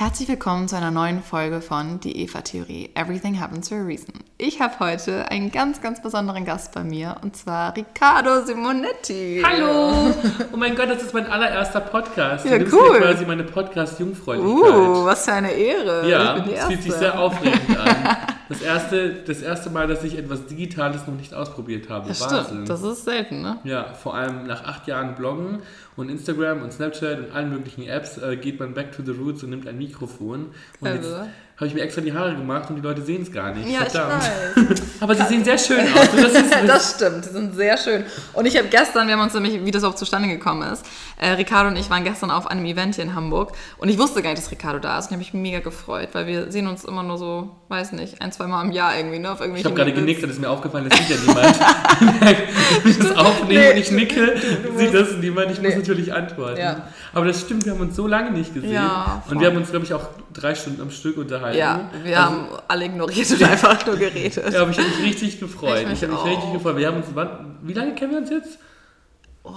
Herzlich willkommen zu einer neuen Folge von Die Eva-Theorie. Everything happens for a reason. Ich habe heute einen ganz, ganz besonderen Gast bei mir und zwar Riccardo Simonetti. Hallo! Oh mein Gott, das ist mein allererster Podcast. Ja, du nimmst cool. mir quasi meine Podcast-Jungfräulichkeit. Uh, was für eine Ehre. ja, es fühlt sich sehr aufregend an. Das erste, das erste Mal, dass ich etwas Digitales noch nicht ausprobiert habe. das Wahnsinn. stimmt, das ist selten, ne? ja, vor allem nach acht Jahren Bloggen und Instagram und Snapchat und allen möglichen Apps äh, geht man back to the roots und nimmt ein Mikrofon. Und Also. jetzt habe ich mir extra die Haare gemacht und die Leute sehen es gar nicht. Ja, ich Verdammt. weiß. Aber sie sehen sehr schön aus. Das Das stimmt, die sind sehr schön. Und ich habe gestern, wir haben uns nämlich, wie das überhaupt zustande gekommen ist, äh, Ricardo und ich waren gestern auf einem Event hier in Hamburg und ich wusste gar nicht, dass Ricardo da ist und ich habe mich mega gefreut, weil wir sehen uns immer nur so, weiß nicht, ein, zwei Mal im Jahr irgendwie, ne? Auf Ich habe gerade genickt, dann ist mir aufgefallen, das sieht ja niemand. Wenn ich das aufnehme Nee, und ich nicke, sieht das niemand. Ich Nee. muss natürlich antworten. Ja. Aber das stimmt, wir haben uns so lange nicht gesehen. Ja, und wir haben uns, glaube ich, auch drei Stunden am Stück unterhalten. Ja, wir Also, haben alle ignoriert und einfach nur geredet. Ja, aber ich habe mich richtig gefreut. Ich Ich, habe mich auch. richtig gefreut. Wir haben uns, wann, wie lange kennen wir uns jetzt? Oh,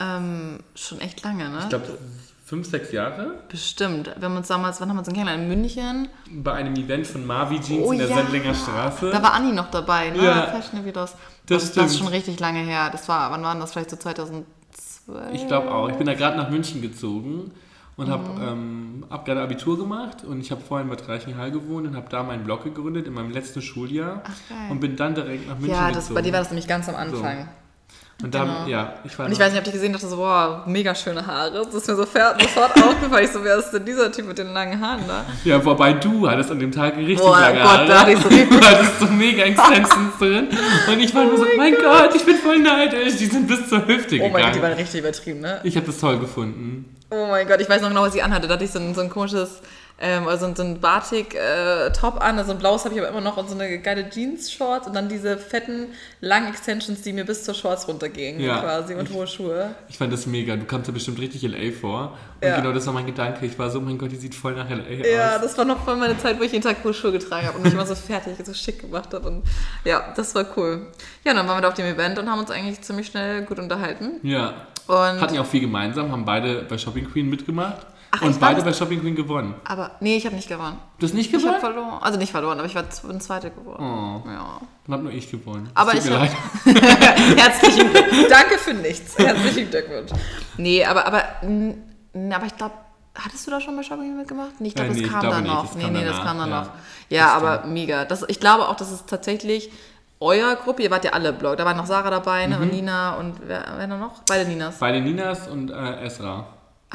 ähm, schon echt lange, ne? Ich glaube, fünf, sechs Jahre. Bestimmt. Wir haben uns damals, wann haben wir uns kennengelernt? In München. Bei einem Event von Marvi Jeans Oh in der ja. Sendlinger Straße. Da war Anni noch dabei, ne? Ja. Fashion Videos. Das das, das stimmt. ist schon richtig lange her. Das war, wann war das? Vielleicht so 2012? Ich glaube auch. Ich bin da gerade nach München gezogen und habe Mhm. ähm, hab gerade Abitur gemacht und ich habe vorhin in Bad Reichenhall gewohnt und habe da meinen Blog gegründet in meinem letzten Schuljahr geil. und bin dann direkt nach München Ja, das, gezogen. bei dir war das nämlich ganz am Anfang. und da, genau. ja, ich war Und ich weiß nicht, ob ich gesehen dachte so, boah, mega schöne Haare. Das ist mir sofort, sofort aufgefallen. Ich so, wer ist denn dieser Typ mit den langen Haaren da? ja, wobei du hattest an dem Tag richtig Boah, lange Gott, Haare. da hatte ich so richtig- Du hattest so mega Extensions drin und ich war nur so, mein mein Gott, ich bin voll neidisch. Die sind bis zur Hüfte Oh mein Gott, die gegangen. waren richtig übertrieben, ne? ich habe das toll gefunden. Oh mein Gott, ich weiß noch genau, was ich anhatte. Da hatte ich so ein, so ein komisches, ähm, also so ein Batik-Top an, also ein blaues habe ich aber immer noch und so eine geile Jeans-Shorts und dann diese fetten, langen Extensions, die mir bis zur Shorts runtergingen Ja. quasi und hohe Schuhe. Ich fand das mega. Du kamst ja bestimmt richtig LA vor. Und Ja. genau das war mein Gedanke. Ich war so, mein Gott, die sieht voll nach LA Ja, aus. das war noch voll meine Zeit, wo ich jeden Tag hohe Schuhe getragen habe und mich immer so fertig, so schick gemacht habe. Und ja, das war cool. Ja, dann waren wir da auf dem Event und haben uns eigentlich ziemlich schnell gut unterhalten. Ja. Und Hatten ja auch viel gemeinsam, haben beide bei Shopping Queen mitgemacht Ach, und beide das- bei Shopping Queen gewonnen. aber nee, ich habe nicht gewonnen. Du hast nicht Ich habe gewonnen? verloren. Also nicht verloren, aber ich war bin Zweite geworden. Oh, Ja. dann hab nur ich gewonnen. Aber Tut ich mir hab- leid. Herzlichen Glückwunsch. Danke für nichts. Herzlichen Glückwunsch. Nee, aber, aber, aber ich glaube, hattest du da schon bei Shopping mitgemacht? Nee, ich glaube, Äh, nee, das kam dann noch. Das nee, nee, das kam dann ja. noch. Ja, Das aber mega. Das, ich glaube auch, das ist tatsächlich euer Gruppe. Ihr wart ja alle Blog. Da war noch Sarah dabei ne? und Mhm. Nina und wer, wer noch? Beide Ninas. Beide Ninas und äh, Esra.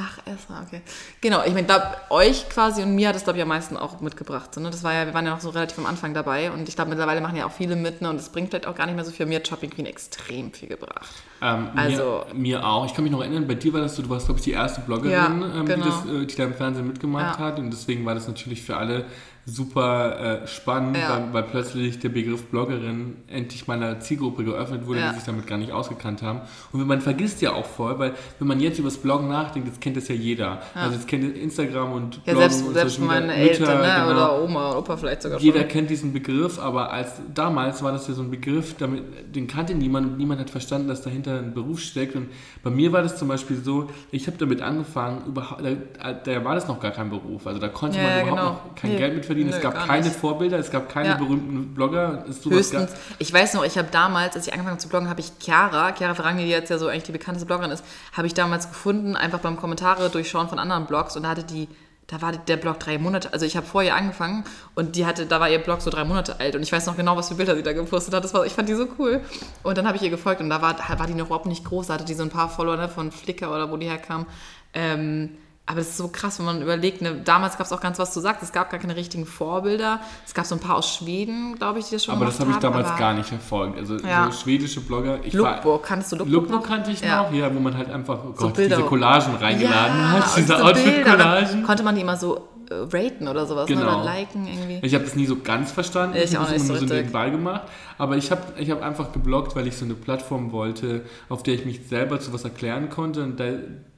Ach, Esra, okay. Genau, ich meine, glaube, euch quasi und mir hat es, glaube ich, am meisten auch mitgebracht. So, ne? Das war ja, wir waren ja noch so relativ am Anfang dabei und ich glaube, mittlerweile machen ja auch viele mit ne? und es bringt vielleicht auch gar nicht mehr so viel. Mir hat Shopping Queen extrem viel gebracht. Ähm, Also- mir, mir auch. Ich kann mich noch erinnern, bei dir war das so, du warst, glaube ich, die erste Bloggerin, Ja, ähm, genau. die, das, äh, die da im Fernsehen mitgemacht Ja. hat. Und deswegen war das natürlich für alle super äh, spannend, Ja. weil, weil plötzlich der Begriff Bloggerin endlich meiner Zielgruppe geöffnet wurde, Ja. die sich damit gar nicht ausgekannt haben. Und man vergisst ja auch voll, weil wenn man jetzt über das Bloggen nachdenkt, das kennt das ja jeder. Also jetzt kennt Instagram und Ja, Bloggen selbst, und selbst meine Mütter, Eltern ne? genau. oder Oma und Opa vielleicht sogar Jeder schon. kennt diesen Begriff, aber als damals war das ja so ein Begriff, damit, den kannte niemand und niemand hat verstanden, dass dahinter ein Beruf steckt. Und bei mir war das zum Beispiel so, ich habe damit angefangen, überhaupt, da, da war das noch gar kein Beruf. Also da konnte Ja, man ja, überhaupt genau. noch kein Geld mit verdienen. Nö, es gab keine nicht. Vorbilder, es gab keine Ja. berühmten Blogger. Höchstens, ich weiß noch, ich habe damals, als ich angefangen habe zu bloggen, habe ich Chiara, Chiara Ferragni, die jetzt ja so eigentlich die bekannteste Bloggerin ist, habe ich damals gefunden, einfach beim Kommentare durchschauen von anderen Blogs und da hatte die, da war der Blog drei Monate, also ich habe vorher angefangen und die hatte, da war ihr Blog so drei Monate alt und ich weiß noch genau, was für Bilder sie da gepostet hat, das war, ich fand die so cool und dann habe ich ihr gefolgt und da war, war die noch überhaupt nicht groß, da hatte die so ein paar Follower ne, von Flickr oder wo die herkam, ähm, aber es ist so krass, wenn man überlegt, ne, damals gab es auch ganz was du sagst, es gab gar keine richtigen Vorbilder. Es gab so ein paar aus Schweden, glaube ich, die das schon aber das habe ich damals aber gar nicht verfolgt. Also Ja. so schwedische Blogger. Ich Lookbook, kannst du Lookbook, Lookbook kannte ich Ja. noch, ja, wo man halt einfach oh Gott, Bilder- diese Collagen reingeladen hat, und diese so Outfit-Collagen. Konnte man die immer so äh, raten oder sowas ne? Genau. oder liken irgendwie. Ich habe das nie so ganz verstanden. Ich auch habe das so immer nur so nebenbei gemacht. Aber ich habe ich hab einfach gebloggt, weil ich so eine Plattform wollte, auf der ich mich selber zu was erklären konnte. Und da,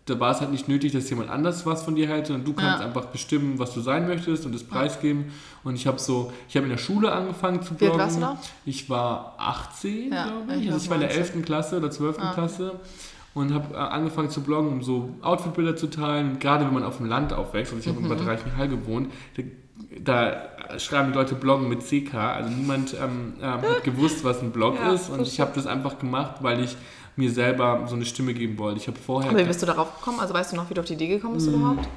da war es halt nicht nötig, dass jemand anders was von dir hält, sondern du kannst Ja. einfach bestimmen, was du sein möchtest und das preisgeben. Und ich habe so, ich habe in der Schule angefangen zu Wie bloggen. warst du da? Ich war 18, Ja, glaube ich ich. war Also ich war in der 19. 11. Klasse oder 12. Klasse. und habe äh, angefangen zu bloggen, um so Outfitbilder zu teilen. Gerade wenn man auf dem Land aufwächst, also ich habe mhm. in Bad Reichenhall gewohnt, da, da, schreiben die Leute Bloggen mit CK, also niemand ähm, ähm, hat gewusst, was ein Blog ja, ist und ich habe das einfach gemacht, weil ich mir selber so eine Stimme geben wollte. Ich habe vorher... Aber wie bist du darauf gekommen? Also weißt du noch, wie du auf die Idee gekommen bist überhaupt?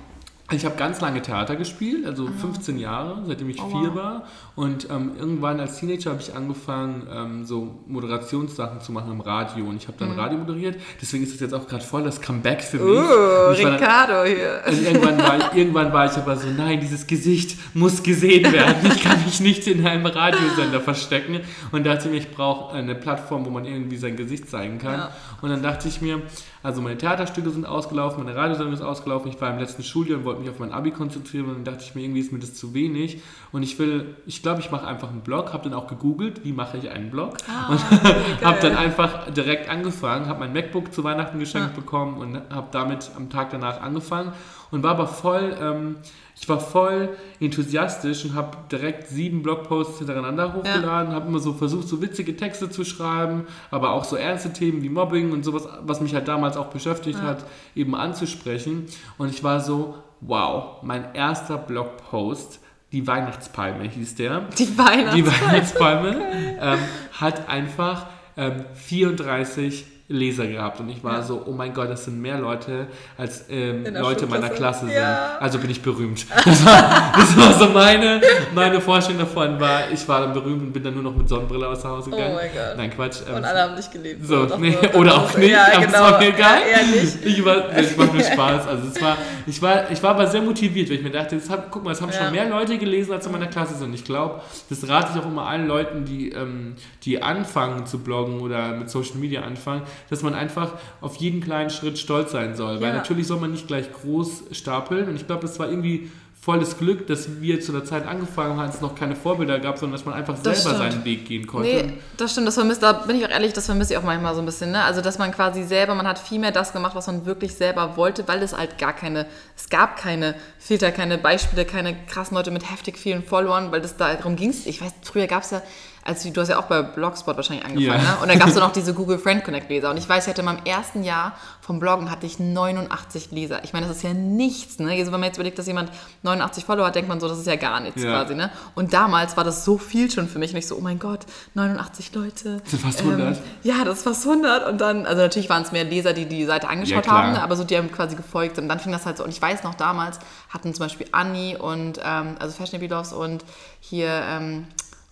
Ich habe ganz lange Theater gespielt, also 15 ah. Jahre, seitdem ich oh, vier wow. war. Und ähm, irgendwann als Teenager habe ich angefangen, ähm, so Moderationssachen zu machen im Radio. Und ich habe dann mhm. Radio moderiert. Deswegen ist das jetzt auch gerade voll das Comeback für mich. Uh, Ricardo dann, hier. Also irgendwann, war ich, irgendwann war ich aber so, nein, dieses Gesicht muss gesehen werden. Ich kann mich nicht in einem Radiosender verstecken. Und dachte mir, ich brauche eine Plattform, wo man irgendwie sein Gesicht zeigen kann. Ja. Und dann dachte ich mir, also meine Theaterstücke sind ausgelaufen, meine Radiosendung ist ausgelaufen. Ich war im letzten Schuljahr und wollte mich auf mein Abi konzentrieren. Und dann dachte ich mir, irgendwie ist mir das zu wenig. Und ich will, ich glaube, ich mache einfach einen Blog. Habe dann auch gegoogelt, wie mache ich einen Blog. Ah, und habe dann einfach direkt angefangen, habe mein MacBook zu Weihnachten geschenkt ja. bekommen und habe damit am Tag danach angefangen. Und war aber voll... Ähm, ich war voll enthusiastisch und habe direkt sieben Blogposts hintereinander hochgeladen, ja. habe immer so versucht, so witzige Texte zu schreiben, aber auch so ernste Themen wie Mobbing und sowas, was mich halt damals auch beschäftigt ja. hat, eben anzusprechen. Und ich war so, wow, mein erster Blogpost, die Weihnachtspalme hieß der. Die Weihnachtspalme. Die Weihnachtspalme ähm, hat einfach ähm, 34 Leser gehabt und ich war ja. so, oh mein Gott, das sind mehr Leute als ähm, Leute meiner Klasse sind. Ja. Also bin ich berühmt. Das war, das war, so meine, meine Vorstellung davon, war, ich war dann berühmt und bin dann nur noch mit Sonnenbrille aus Hause oh gegangen. Oh mein Gott. Nein, Quatsch. Ähm, und alle haben dich geliebt. So, nee, oder auch nicht, ja, aber genau. es war mir egal. Ich, war, ich mache mir Spaß. Also es war, ich, war, ich war aber sehr motiviert, weil ich mir dachte, das hat, guck mal, es haben schon mehr Leute gelesen, als in meiner Klasse sind. Ich glaube, das rate ich auch immer allen Leuten, die, ähm, die anfangen zu bloggen oder mit Social Media anfangen, dass man einfach auf jeden kleinen Schritt stolz sein soll. Ja. Weil natürlich soll man nicht gleich groß stapeln. Und ich glaube, das war irgendwie volles Glück, dass wir zu der Zeit angefangen haben, es noch keine Vorbilder gab, sondern dass man einfach das selber stimmt. seinen Weg gehen konnte. Nee, das stimmt, das vermisst, da bin ich auch ehrlich, das vermisse ich auch manchmal so ein bisschen. Ne? Also, dass man quasi selber, man hat viel mehr das gemacht, was man wirklich selber wollte, weil es halt gar keine, es gab keine Filter, keine Beispiele, keine krassen Leute mit heftig vielen Followern, weil das darum ging es. Ich weiß, früher gab es ja als du hast ja auch bei Blogspot wahrscheinlich angefangen, ja. ne? Und dann gab es noch diese Google Friend Connect Leser. Und ich weiß, ich hatte in meinem ersten Jahr vom Bloggen hatte ich 89 Leser. Ich meine, das ist ja nichts, ne? Also wenn man jetzt überlegt, dass jemand 89 Follower hat, denkt man so, das ist ja gar nichts ja. quasi, ne? Und damals war das so viel schon für mich. Und ich so, oh mein Gott, 89 Leute. Das sind fast 100. Ähm, ja, das ist fast 100. Und dann, also natürlich waren es mehr Leser, die die Seite angeschaut ja, haben, ne? aber so die haben quasi gefolgt. Und dann fing das halt so. Und ich weiß noch, damals hatten zum Beispiel Anni und, ähm, also Fashion Loves und hier, ähm,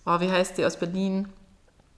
oh, wie heißt die aus Berlin?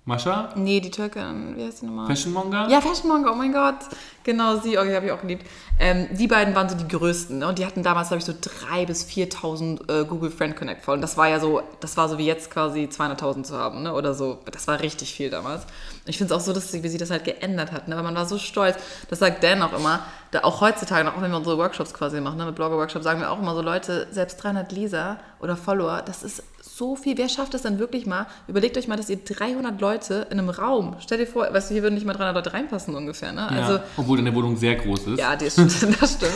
Mascha? Nee, die Türkin, wie heißt die nochmal? Fashionmonger? Ja, Fashionmonger, oh mein Gott. Genau, sie, okay, habe ich auch geliebt. Ähm, die beiden waren so die größten ne? und die hatten damals, glaube ich, so 3.000 bis 4.000 äh, Google Friend Connect voll. Und das war ja so, das war so wie jetzt quasi 200.000 zu haben, ne? oder so. Das war richtig viel damals. Und ich finde es auch so lustig, wie sie das halt geändert hat, ne? weil man war so stolz. Das sagt Dan auch immer, da auch heutzutage, auch wenn wir unsere Workshops quasi machen, ne? mit Blogger-Workshops, sagen wir auch immer so, Leute, selbst 300 Leser oder Follower, das ist so viel. Wer schafft das dann wirklich mal? Überlegt euch mal, dass ihr 300 Leute in einem Raum, stell dir vor, weißt du, hier würden nicht mal 300 Leute reinpassen ungefähr. Ne? Ja, also, obwohl deine Wohnung sehr groß ist. Ja, das stimmt. Das stimmt.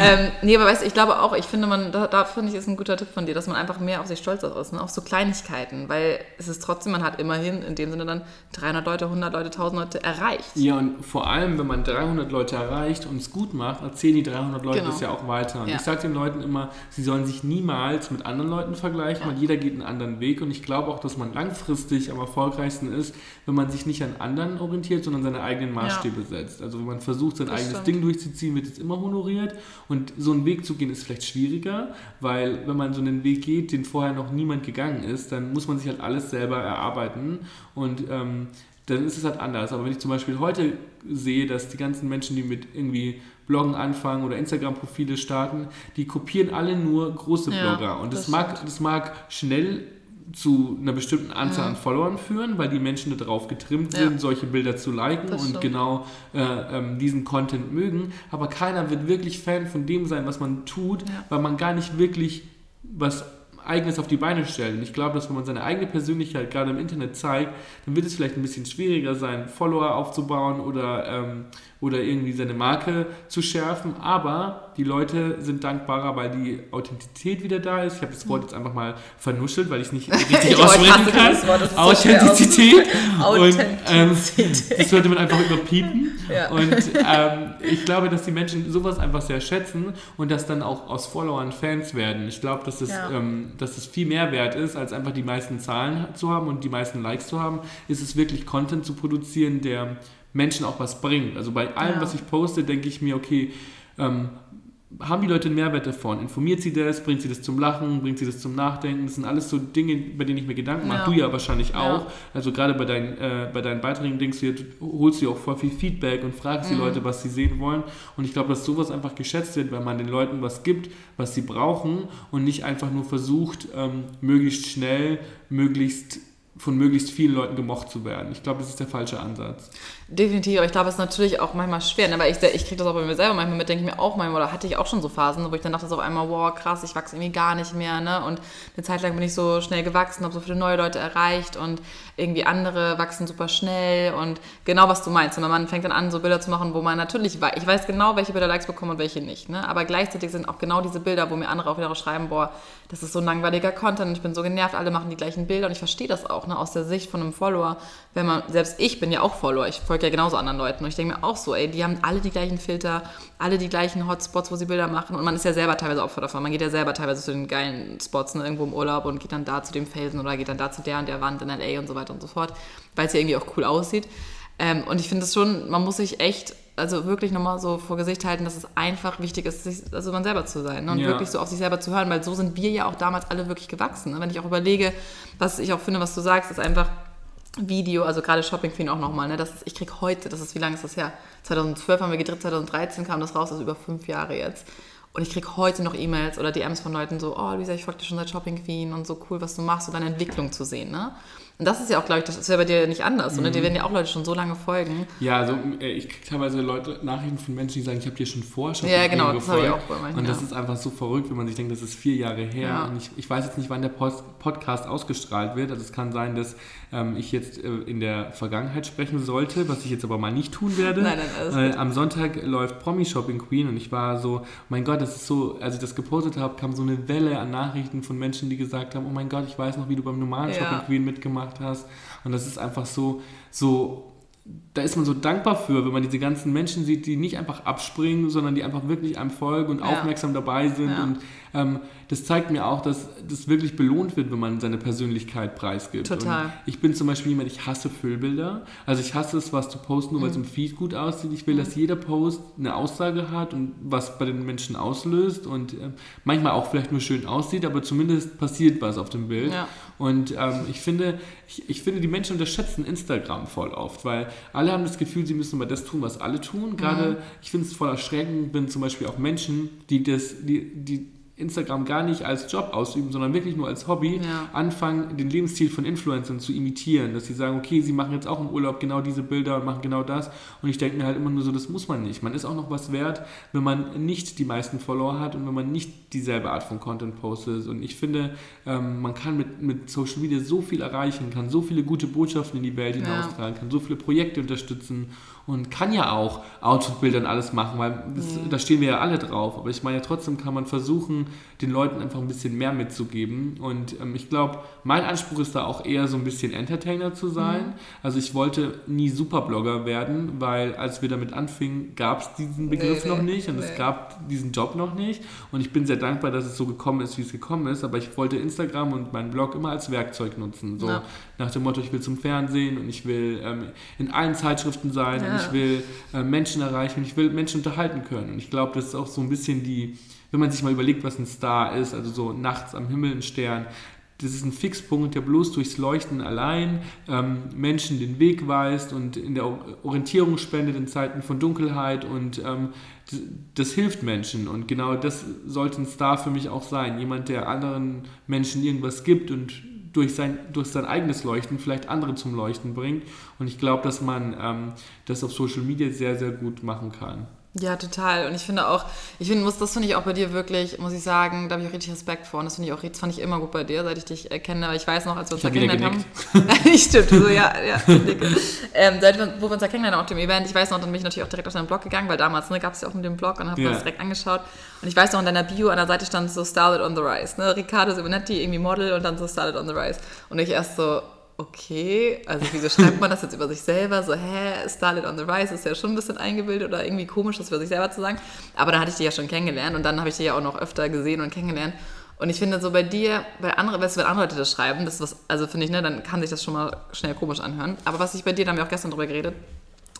ähm, nee, aber weißt du, ich glaube auch, ich finde, man, da, da finde ich, ist ein guter Tipp von dir, dass man einfach mehr auf sich stolz ist, ne? auf so Kleinigkeiten, weil es ist trotzdem, man hat immerhin in dem Sinne dann 300 Leute, 100 Leute, 1000 Leute erreicht. Ja, und vor allem, wenn man 300 Leute erreicht und es gut macht, erzählen die 300 Leute genau. das ja auch weiter. Und ja. ich sage den Leuten immer, sie sollen sich niemals mit anderen Leuten vergleichen, ja. weil jeder geht einen anderen Weg und ich glaube auch, dass man langfristig am erfolgreichsten ist, wenn man sich nicht an anderen orientiert, sondern seine eigenen Maßstäbe ja. setzt. Also wenn man versucht, sein das eigenes stimmt. Ding durchzuziehen, wird es immer honoriert. Und so einen Weg zu gehen ist vielleicht schwieriger, weil wenn man so einen Weg geht, den vorher noch niemand gegangen ist, dann muss man sich halt alles selber erarbeiten. Und ähm, dann ist es halt anders. Aber wenn ich zum Beispiel heute sehe, dass die ganzen Menschen, die mit irgendwie Bloggen anfangen oder Instagram-Profile starten, die kopieren alle nur große Blogger. Ja, und das, das mag, das mag schnell zu einer bestimmten Anzahl mhm. an Followern führen, weil die Menschen darauf getrimmt sind, ja. solche Bilder zu liken das und stimmt. genau äh, ähm, diesen Content mögen. Aber keiner wird wirklich Fan von dem sein, was man tut, ja. weil man gar nicht wirklich was Eigenes auf die Beine stellt. Und ich glaube, dass wenn man seine eigene Persönlichkeit gerade im Internet zeigt, dann wird es vielleicht ein bisschen schwieriger sein, Follower aufzubauen oder, ähm, oder irgendwie seine Marke zu schärfen. Aber die Leute sind dankbarer, weil die Authentizität wieder da ist. Ich habe das Wort jetzt einfach mal vernuschelt, weil ich es nicht richtig ich aussprechen kann. Das Authentizität. So und ähm, das sollte man einfach überpiepen. Ja. Und ähm, ich glaube, dass die Menschen sowas einfach sehr schätzen und dass dann auch aus Followern Fans werden. Ich glaube, dass, es, ja. ähm, dass es viel mehr wert ist, als einfach die meisten Zahlen zu haben und die meisten Likes zu haben, ist es wirklich Content zu produzieren, der Menschen auch was bringt. Also bei allem, ja. was ich poste, denke ich mir, okay, ähm, haben die Leute einen Mehrwert davon? Informiert sie das? Bringt sie das zum Lachen? Bringt sie das zum Nachdenken? Das sind alles so Dinge, bei denen ich mir Gedanken mache. Ja. Du ja wahrscheinlich auch. Ja. Also gerade bei, dein, äh, bei deinen Beiträgen denkst du, holst du auch voll viel Feedback und fragst mhm. die Leute, was sie sehen wollen. Und ich glaube, dass sowas einfach geschätzt wird, weil man den Leuten was gibt, was sie brauchen und nicht einfach nur versucht, ähm, möglichst schnell, möglichst von möglichst vielen Leuten gemocht zu werden. Ich glaube, das ist der falsche Ansatz. Definitiv, aber ich glaube, es ist natürlich auch manchmal schwer, ne? weil ich, ich kriege das auch bei mir selber manchmal mit, denke ich mir auch manchmal, oder hatte ich auch schon so Phasen, wo ich dann dachte so auf einmal, wow, krass, ich wachse irgendwie gar nicht mehr, ne? Und eine Zeit lang bin ich so schnell gewachsen, habe so viele neue Leute erreicht und irgendwie andere wachsen super schnell und genau was du meinst. Und man fängt dann an, so Bilder zu machen, wo man natürlich, weiß, ich weiß genau, welche Bilder Likes bekommen und welche nicht, ne? Aber gleichzeitig sind auch genau diese Bilder, wo mir andere auch wieder schreiben, boah, das ist so ein langweiliger Content, ich bin so genervt, alle machen die gleichen Bilder und ich verstehe das auch, ne? Aus der Sicht von einem Follower, wenn man, selbst ich bin ja auch Follower, ich folge ja genauso anderen Leuten und ich denke mir auch so, ey, die haben alle die gleichen Filter, alle die gleichen Hotspots, wo sie Bilder machen und man ist ja selber teilweise Opfer davon. Man geht ja selber teilweise zu den geilen Spots ne, irgendwo im Urlaub und geht dann da zu dem Felsen oder geht dann da zu der und der Wand in L.A. und so weiter und so fort, weil es ja irgendwie auch cool aussieht. Ähm, und ich finde es schon, man muss sich echt also wirklich nochmal so vor Gesicht halten, dass es einfach wichtig ist, sich, also man selber zu sein ne? und ja. wirklich so auf sich selber zu hören, weil so sind wir ja auch damals alle wirklich gewachsen. Ne? Wenn ich auch überlege, was ich auch finde, was du sagst, ist einfach, Video, also gerade Shopping Queen auch nochmal, ne? Das ist, ich krieg heute, das ist, wie lange ist das her? 2012 haben wir gedreht, 2013 kam das raus, also über fünf Jahre jetzt. Und ich krieg heute noch E-Mails oder DMs von Leuten so, oh Lisa, ich folge dir schon seit Shopping Queen und so cool, was du machst und deine Entwicklung zu sehen, ne? Und das ist ja auch, glaube ich, das ist ja bei dir nicht anders, mhm. oder? Dir werden ja auch Leute schon so lange folgen. Ja, also äh, ich kriege teilweise Leute, Nachrichten von Menschen, die sagen, ich habe dir schon vorher schon Ja, genau, das habe ich auch bei manchen, Und das ja. ist einfach so verrückt, wenn man sich denkt, das ist vier Jahre her. Ja. Und ich, ich weiß jetzt nicht, wann der Podcast ausgestrahlt wird. Also es kann sein, dass ähm, ich jetzt äh, in der Vergangenheit sprechen sollte, was ich jetzt aber mal nicht tun werde. Nein, nein, alles äh, Am Sonntag läuft Promi Shopping Queen und ich war so, mein Gott, das ist so, als ich das gepostet habe, kam so eine Welle an Nachrichten von Menschen, die gesagt haben, oh mein Gott, ich weiß noch, wie du beim normalen ja. Shopping Queen mitgemacht hast. Und das ist einfach so, so da ist man so dankbar für, wenn man diese ganzen Menschen sieht, die nicht einfach abspringen, sondern die einfach wirklich einem folgen und ja. aufmerksam dabei sind. Ja. Und ähm, das zeigt mir auch, dass das wirklich belohnt wird, wenn man seine Persönlichkeit preisgibt. Total. Und ich bin zum Beispiel jemand, ich hasse Füllbilder. Also ich hasse es, was zu posten, nur mhm. weil es im Feed gut aussieht. Ich will, mhm. dass jeder Post eine Aussage hat und was bei den Menschen auslöst und äh, manchmal auch vielleicht nur schön aussieht, aber zumindest passiert was auf dem Bild. Ja. Und ähm, ich finde, ich, ich finde, die Menschen unterschätzen Instagram voll oft, weil alle haben das Gefühl, sie müssen immer das tun, was alle tun. Gerade, mhm. ich finde es voll erschreckend, wenn zum Beispiel auch Menschen, die das, die, die Instagram gar nicht als Job ausüben, sondern wirklich nur als Hobby, ja. anfangen, den Lebensstil von Influencern zu imitieren. Dass sie sagen, okay, sie machen jetzt auch im Urlaub genau diese Bilder und machen genau das. Und ich denke mir halt immer nur so, das muss man nicht. Man ist auch noch was wert, wenn man nicht die meisten Follower hat und wenn man nicht dieselbe Art von Content postet. Und ich finde, ähm, man kann mit, mit Social Media so viel erreichen, kann so viele gute Botschaften in die Welt hinaustragen, ja. kann so viele Projekte unterstützen und kann ja auch Outfit-Bilder und alles machen, weil das, mhm. da stehen wir ja alle drauf. Aber ich meine, trotzdem kann man versuchen, den Leuten einfach ein bisschen mehr mitzugeben. Und ähm, ich glaube, mein Anspruch ist da auch eher so ein bisschen Entertainer zu sein. Mhm. Also ich wollte nie Superblogger werden, weil als wir damit anfingen, gab es diesen Begriff nee, noch nicht und nee. es gab diesen Job noch nicht. Und ich bin sehr dankbar, dass es so gekommen ist, wie es gekommen ist. Aber ich wollte Instagram und meinen Blog immer als Werkzeug nutzen. So ja. nach dem Motto, ich will zum Fernsehen und ich will ähm, in allen Zeitschriften sein. Ja ich will äh, Menschen erreichen, ich will Menschen unterhalten können. Und ich glaube, das ist auch so ein bisschen die, wenn man sich mal überlegt, was ein Star ist, also so nachts am Himmel ein Stern, das ist ein Fixpunkt, der bloß durchs Leuchten allein ähm, Menschen den Weg weist und in der Orientierung spendet in Zeiten von Dunkelheit und ähm, das, das hilft Menschen und genau das sollte ein Star für mich auch sein. Jemand, der anderen Menschen irgendwas gibt und durch sein, durch sein eigenes Leuchten vielleicht andere zum Leuchten bringt. Und ich glaube, dass man ähm, das auf Social Media sehr, sehr gut machen kann. Ja, total. Und ich finde auch, ich finde, muss, das finde ich auch bei dir wirklich, muss ich sagen, da habe ich auch richtig Respekt vor. Und das finde ich auch, das fand ich immer gut bei dir, seit ich dich äh, kenne. Aber ich weiß noch, als wir uns da kennengelernt haben. Stimmt, so, ja, ja. ähm, seit wir, wo wir uns da kennengelernt haben auf dem Event, ich weiß noch, dann bin ich natürlich auch direkt auf deinen Blog gegangen, weil damals ne, gab es ja auch mit dem Blog und habe mir das direkt angeschaut. Und ich weiß noch, in deiner Bio an der Seite stand so Started on the Rise. Ne? Riccardo Simonetti, irgendwie Model und dann so Started on the Rise. Und ich erst so, okay, also wieso schreibt man das jetzt über sich selber? So, hä, Starlit on the Rise ist ja schon ein bisschen eingebildet oder irgendwie komisch, das über sich selber zu sagen. Aber dann hatte ich dich ja schon kennengelernt und dann habe ich dich ja auch noch öfter gesehen und kennengelernt. Und ich finde so bei dir, bei anderen, wenn andere Leute das schreiben, das was, also finde ich, ne, dann kann sich das schon mal schnell komisch anhören. Aber was ich bei dir, da haben wir auch gestern drüber geredet,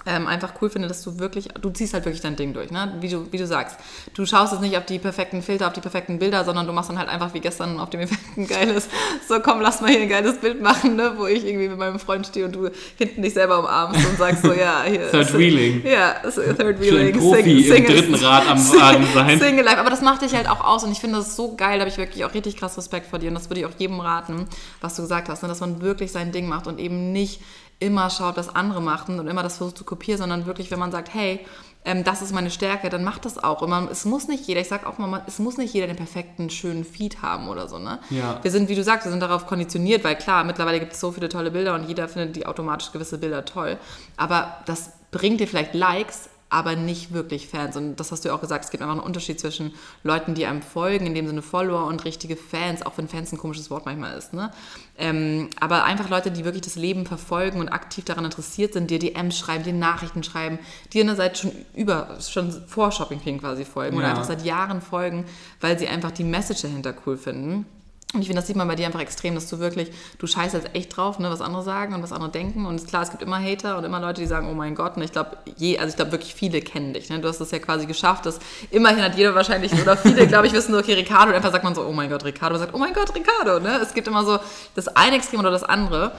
ähm, einfach cool finde, dass du wirklich, du ziehst halt wirklich dein Ding durch, ne? Wie du, wie du sagst. Du schaust jetzt nicht auf die perfekten Filter, auf die perfekten Bilder, sondern du machst dann halt einfach wie gestern auf dem Event ein geiles, so komm, lass mal hier ein geiles Bild machen, ne? Wo ich irgendwie mit meinem Freund stehe und du hinten dich selber umarmst und sagst so, ja, hier. Third Wheeling. Ja, Third Wheeling. Profi Sing, im dritten Rad am Wagen sein. Single Life. Aber das macht dich halt auch aus und ich finde das so geil, da habe ich wirklich auch richtig krass Respekt vor dir und das würde ich auch jedem raten, was du gesagt hast, ne? dass man wirklich sein Ding macht und eben nicht immer schaut, was andere machen und immer das versucht zu kopieren, sondern wirklich, wenn man sagt, hey, ähm, das ist meine Stärke, dann macht das auch. Und man, es muss nicht jeder, ich sage auch mal, es muss nicht jeder den perfekten, schönen Feed haben oder so. Ne? Ja. Wir sind, wie du sagst, wir sind darauf konditioniert, weil klar, mittlerweile gibt es so viele tolle Bilder und jeder findet die automatisch gewisse Bilder toll. Aber das bringt dir vielleicht Likes, aber nicht wirklich Fans. Und das hast du ja auch gesagt, es gibt einfach einen Unterschied zwischen Leuten, die einem folgen, in dem Sinne Follower und richtige Fans, auch wenn Fans ein komisches Wort manchmal ist. Ne? Ähm, aber einfach Leute, die wirklich das Leben verfolgen und aktiv daran interessiert sind, dir DMs schreiben, dir Nachrichten schreiben, dir eine Seite schon über, schon vor Shopping King quasi folgen ja. oder einfach seit Jahren folgen, weil sie einfach die Message dahinter cool finden. Und ich finde, das sieht man bei dir einfach extrem, dass du wirklich, du scheißt jetzt echt drauf, ne, was andere sagen und was andere denken. Und klar, es gibt immer Hater und immer Leute, die sagen, oh mein Gott. Und ich glaube, je, also ich glaube wirklich viele kennen dich. Ne? Du hast es ja quasi geschafft, dass immerhin hat jeder wahrscheinlich, oder viele, glaube ich, wissen so, okay, Ricardo. Und einfach sagt man so, oh mein Gott, Ricardo. Und sagt, oh mein Gott, Ricardo. Ne? Es gibt immer so das eine Extrem oder das andere.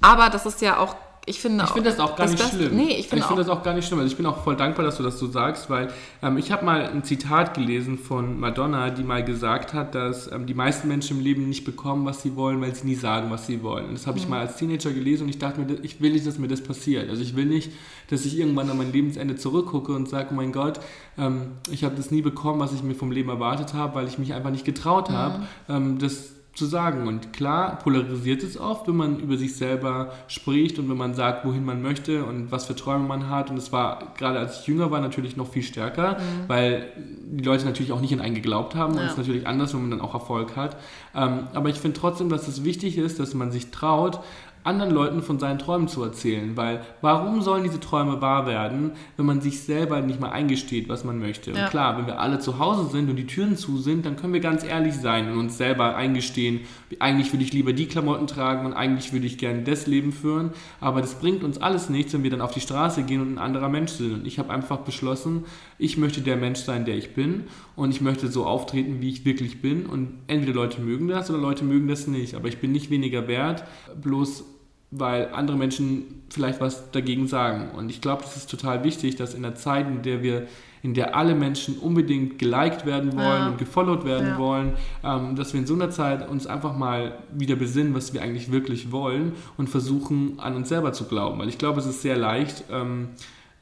Aber das ist ja auch ich finde ich finde das auch gar das nicht Beste, schlimm. Nee, ich finde find das auch gar nicht schlimm. Also ich bin auch voll dankbar, dass du das so sagst, weil ähm, ich habe mal ein Zitat gelesen von Madonna, die mal gesagt hat, dass ähm, die meisten Menschen im Leben nicht bekommen, was sie wollen, weil sie nie sagen, was sie wollen. Und das habe ich mhm. mal als Teenager gelesen und ich dachte mir, ich will nicht, dass mir das passiert. Also ich will nicht, dass ich irgendwann an mein Lebensende zurückgucke und sage, oh mein Gott, ähm, ich habe das nie bekommen, was ich mir vom Leben erwartet habe, weil ich mich einfach nicht getraut habe, mhm. Ähm, das zu sagen. Und klar, polarisiert es oft, wenn man über sich selber spricht und wenn man sagt, wohin man möchte und was für Träume man hat. Und es war, gerade als ich jünger war, natürlich noch viel stärker, mhm. weil die Leute natürlich auch nicht in einen geglaubt haben. Ja. Und es ist natürlich anders, wenn man dann auch Erfolg hat. Ähm, aber ich finde trotzdem, dass es wichtig ist, dass man sich traut, anderen Leuten von seinen Träumen zu erzählen, weil warum sollen diese Träume wahr werden, wenn man sich selber nicht mal eingesteht, was man möchte? Ja. Und klar, wenn wir alle zu Hause sind und die Türen zu sind, dann können wir ganz ehrlich sein und uns selber eingestehen, eigentlich würde ich lieber die Klamotten tragen und eigentlich würde ich gerne das Leben führen, aber das bringt uns alles nichts, wenn wir dann auf die Straße gehen und ein anderer Mensch sind. Und ich habe einfach beschlossen, ich möchte der Mensch sein, der ich bin und ich möchte so auftreten, wie ich wirklich bin und entweder Leute mögen das oder Leute mögen das nicht, aber ich bin nicht weniger wert, bloß weil andere Menschen vielleicht was dagegen sagen. Und ich glaube, das ist total wichtig, dass in der Zeit, in der wir, in der alle Menschen unbedingt geliked werden wollen ja. und gefollowt werden ja. wollen, ähm, dass wir in so einer Zeit uns einfach mal wieder besinnen, was wir eigentlich wirklich wollen und versuchen, an uns selber zu glauben. Weil ich glaube, es ist sehr leicht, ähm,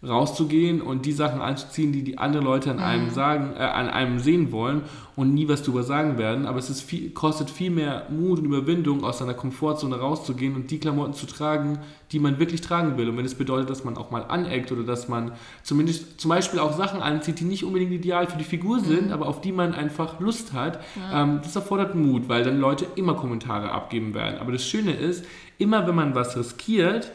rauszugehen und die Sachen anzuziehen, die die anderen Leute an einem mhm. sagen, äh, an einem sehen wollen und nie was darüber sagen werden. Aber es ist viel, kostet viel mehr Mut und Überwindung, aus seiner Komfortzone rauszugehen und die Klamotten zu tragen, die man wirklich tragen will. Und wenn es bedeutet, dass man auch mal aneckt oder dass man zumindest zum Beispiel auch Sachen anzieht, die nicht unbedingt ideal für die Figur sind, mhm. aber auf die man einfach Lust hat, ja. ähm, das erfordert Mut, weil dann Leute immer Kommentare abgeben werden. Aber das Schöne ist, immer wenn man was riskiert,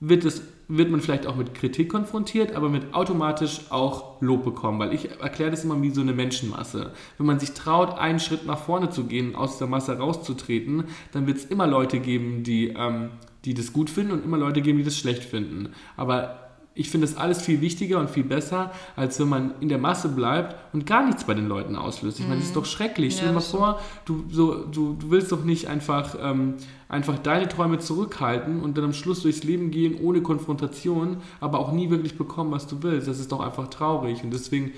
wird es wird man vielleicht auch mit Kritik konfrontiert, aber mit automatisch auch Lob bekommen, weil ich erkläre das immer wie so eine Menschenmasse. Wenn man sich traut, einen Schritt nach vorne zu gehen, aus der Masse rauszutreten, dann wird es immer Leute geben, die, ähm, die das gut finden und immer Leute geben, die das schlecht finden. Aber ich finde das alles viel wichtiger und viel besser, als wenn man in der Masse bleibt und gar nichts bei den Leuten auslöst. Ich meine, das ist mhm. doch schrecklich. Ja, Stell dir mal vor, du, so, du, du willst doch nicht einfach, ähm, einfach deine Träume zurückhalten und dann am Schluss durchs Leben gehen ohne Konfrontation, aber auch nie wirklich bekommen, was du willst. Das ist doch einfach traurig. Und deswegen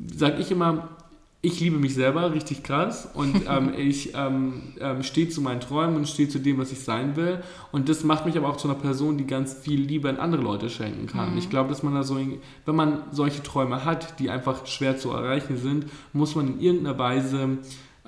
sage ich immer, ich liebe mich selber richtig krass und ähm, ich ähm, ähm, stehe zu meinen Träumen und stehe zu dem, was ich sein will. Und das macht mich aber auch zu einer Person, die ganz viel Liebe an andere Leute schenken kann. Mhm. Ich glaube, dass man da so, wenn man solche Träume hat, die einfach schwer zu erreichen sind, muss man in irgendeiner Weise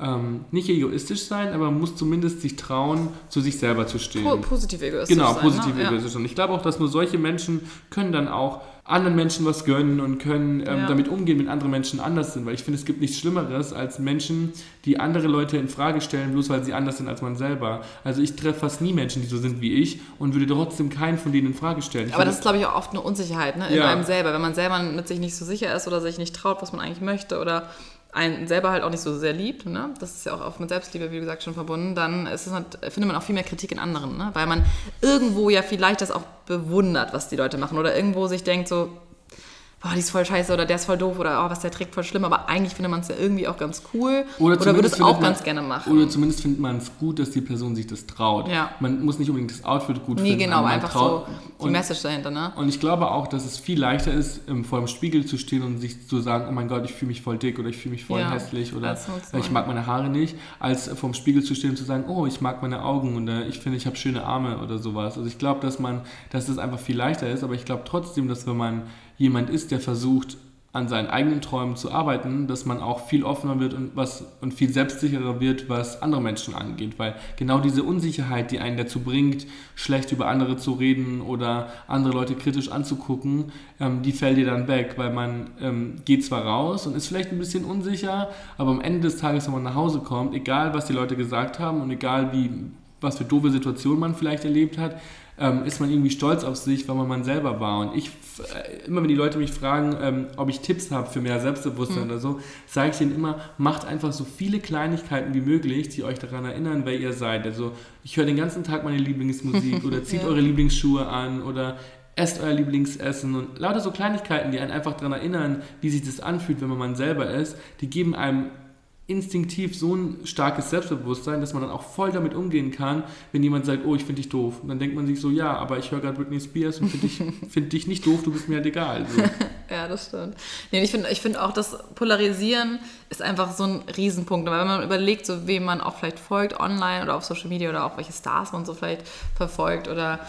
ähm, nicht egoistisch sein, aber man muss zumindest sich trauen, zu sich selber zu stehen. positiv egoistisch genau, sein. Genau, positiv ne? egoistisch. Ja. Und ich glaube auch, dass nur solche Menschen können dann auch anderen Menschen was gönnen und können ähm, ja. damit umgehen, wenn andere Menschen anders sind. Weil ich finde, es gibt nichts Schlimmeres als Menschen, die andere Leute in Frage stellen, bloß weil sie anders sind als man selber. Also ich treffe fast nie Menschen, die so sind wie ich und würde trotzdem keinen von denen in Frage stellen. Ich Aber das ist, glaube ich, auch oft eine Unsicherheit ne? in ja. einem selber. Wenn man selber mit sich nicht so sicher ist oder sich nicht traut, was man eigentlich möchte oder einen selber halt auch nicht so sehr liebt, ne? das ist ja auch oft mit Selbstliebe, wie gesagt, schon verbunden, dann ist halt, findet man auch viel mehr Kritik in anderen, ne? weil man irgendwo ja vielleicht das auch bewundert, was die Leute machen oder irgendwo sich denkt so, boah, die ist voll scheiße oder der ist voll doof oder oh, was der trägt voll schlimm, aber eigentlich findet man es ja irgendwie auch ganz cool oder, oder würde es auch man, ganz gerne machen. Oder zumindest findet man es gut, dass die Person sich das traut. Ja. Man muss nicht unbedingt das Outfit gut nee, finden. Nee, genau, einfach traut. so die und, Message dahinter, ne? Und ich glaube auch, dass es viel leichter ist, vor dem Spiegel zu stehen und sich zu sagen, oh mein Gott, ich fühle mich voll dick oder ich fühle mich voll ja, hässlich oder ich mag meine Haare nicht, als vor dem Spiegel zu stehen und zu sagen, oh, ich mag meine Augen und ich finde, ich habe schöne Arme oder sowas. Also ich glaube, dass man, dass das einfach viel leichter ist, aber ich glaube trotzdem, dass wenn man jemand ist, der versucht, an seinen eigenen Träumen zu arbeiten, dass man auch viel offener wird und, was, und viel selbstsicherer wird, was andere Menschen angeht. Weil genau diese Unsicherheit, die einen dazu bringt, schlecht über andere zu reden oder andere Leute kritisch anzugucken, ähm, die fällt dir dann weg, weil man ähm, geht zwar raus und ist vielleicht ein bisschen unsicher, aber am Ende des Tages, wenn man nach Hause kommt, egal was die Leute gesagt haben und egal wie, was für doofe Situationen man vielleicht erlebt hat, ähm, ist man irgendwie stolz auf sich, weil man man selber war. Und ich, äh, immer wenn die Leute mich fragen, ähm, ob ich Tipps habe für mehr Selbstbewusstsein mhm. oder so, sage ich ihnen immer, macht einfach so viele Kleinigkeiten wie möglich, die euch daran erinnern, wer ihr seid. Also ich höre den ganzen Tag meine Lieblingsmusik oder zieht ja. eure Lieblingsschuhe an oder esst euer Lieblingsessen und lauter so Kleinigkeiten, die einen einfach daran erinnern, wie sich das anfühlt, wenn man man selber ist, die geben einem instinktiv so ein starkes Selbstbewusstsein, dass man dann auch voll damit umgehen kann, wenn jemand sagt, oh, ich finde dich doof. Und dann denkt man sich so, ja, aber ich höre gerade Britney Spears und finde dich, find dich nicht doof, du bist mir halt egal. So. ja, das stimmt. Nee, ich finde ich find auch, das Polarisieren ist einfach so ein Riesenpunkt. Weil wenn man überlegt, so wem man auch vielleicht folgt, online oder auf Social Media oder auch welche Stars man so vielleicht verfolgt oder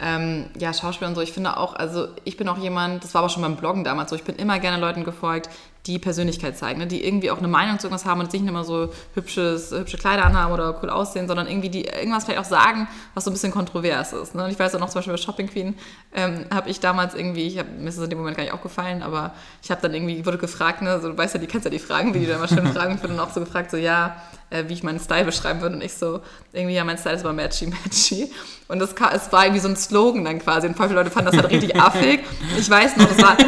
ähm, ja, Schauspieler und so. Ich finde auch, also ich bin auch jemand, das war aber schon beim Bloggen damals so, ich bin immer gerne Leuten gefolgt, die Persönlichkeit zeigen, ne? die irgendwie auch eine Meinung zu irgendwas haben und nicht immer so hübsches, hübsche Kleider anhaben oder cool aussehen, sondern irgendwie die irgendwas vielleicht auch sagen, was so ein bisschen kontrovers ist. Ne? Und ich weiß auch noch zum Beispiel bei Shopping Queen ähm, habe ich damals irgendwie, ich hab, mir ist es in dem Moment gar nicht aufgefallen, aber ich habe dann irgendwie, wurde gefragt, ne, so, du weißt ja, die kennst ja die Fragen, wie die da immer schön fragen, ich wurde dann auch so gefragt, so ja, äh, wie ich meinen Style beschreiben würde und ich so, irgendwie, ja, mein Style ist immer matchy, matchy. Und das, es war irgendwie so ein Slogan dann quasi und voll viele Leute fanden das halt richtig affig. Ich weiß noch, das war...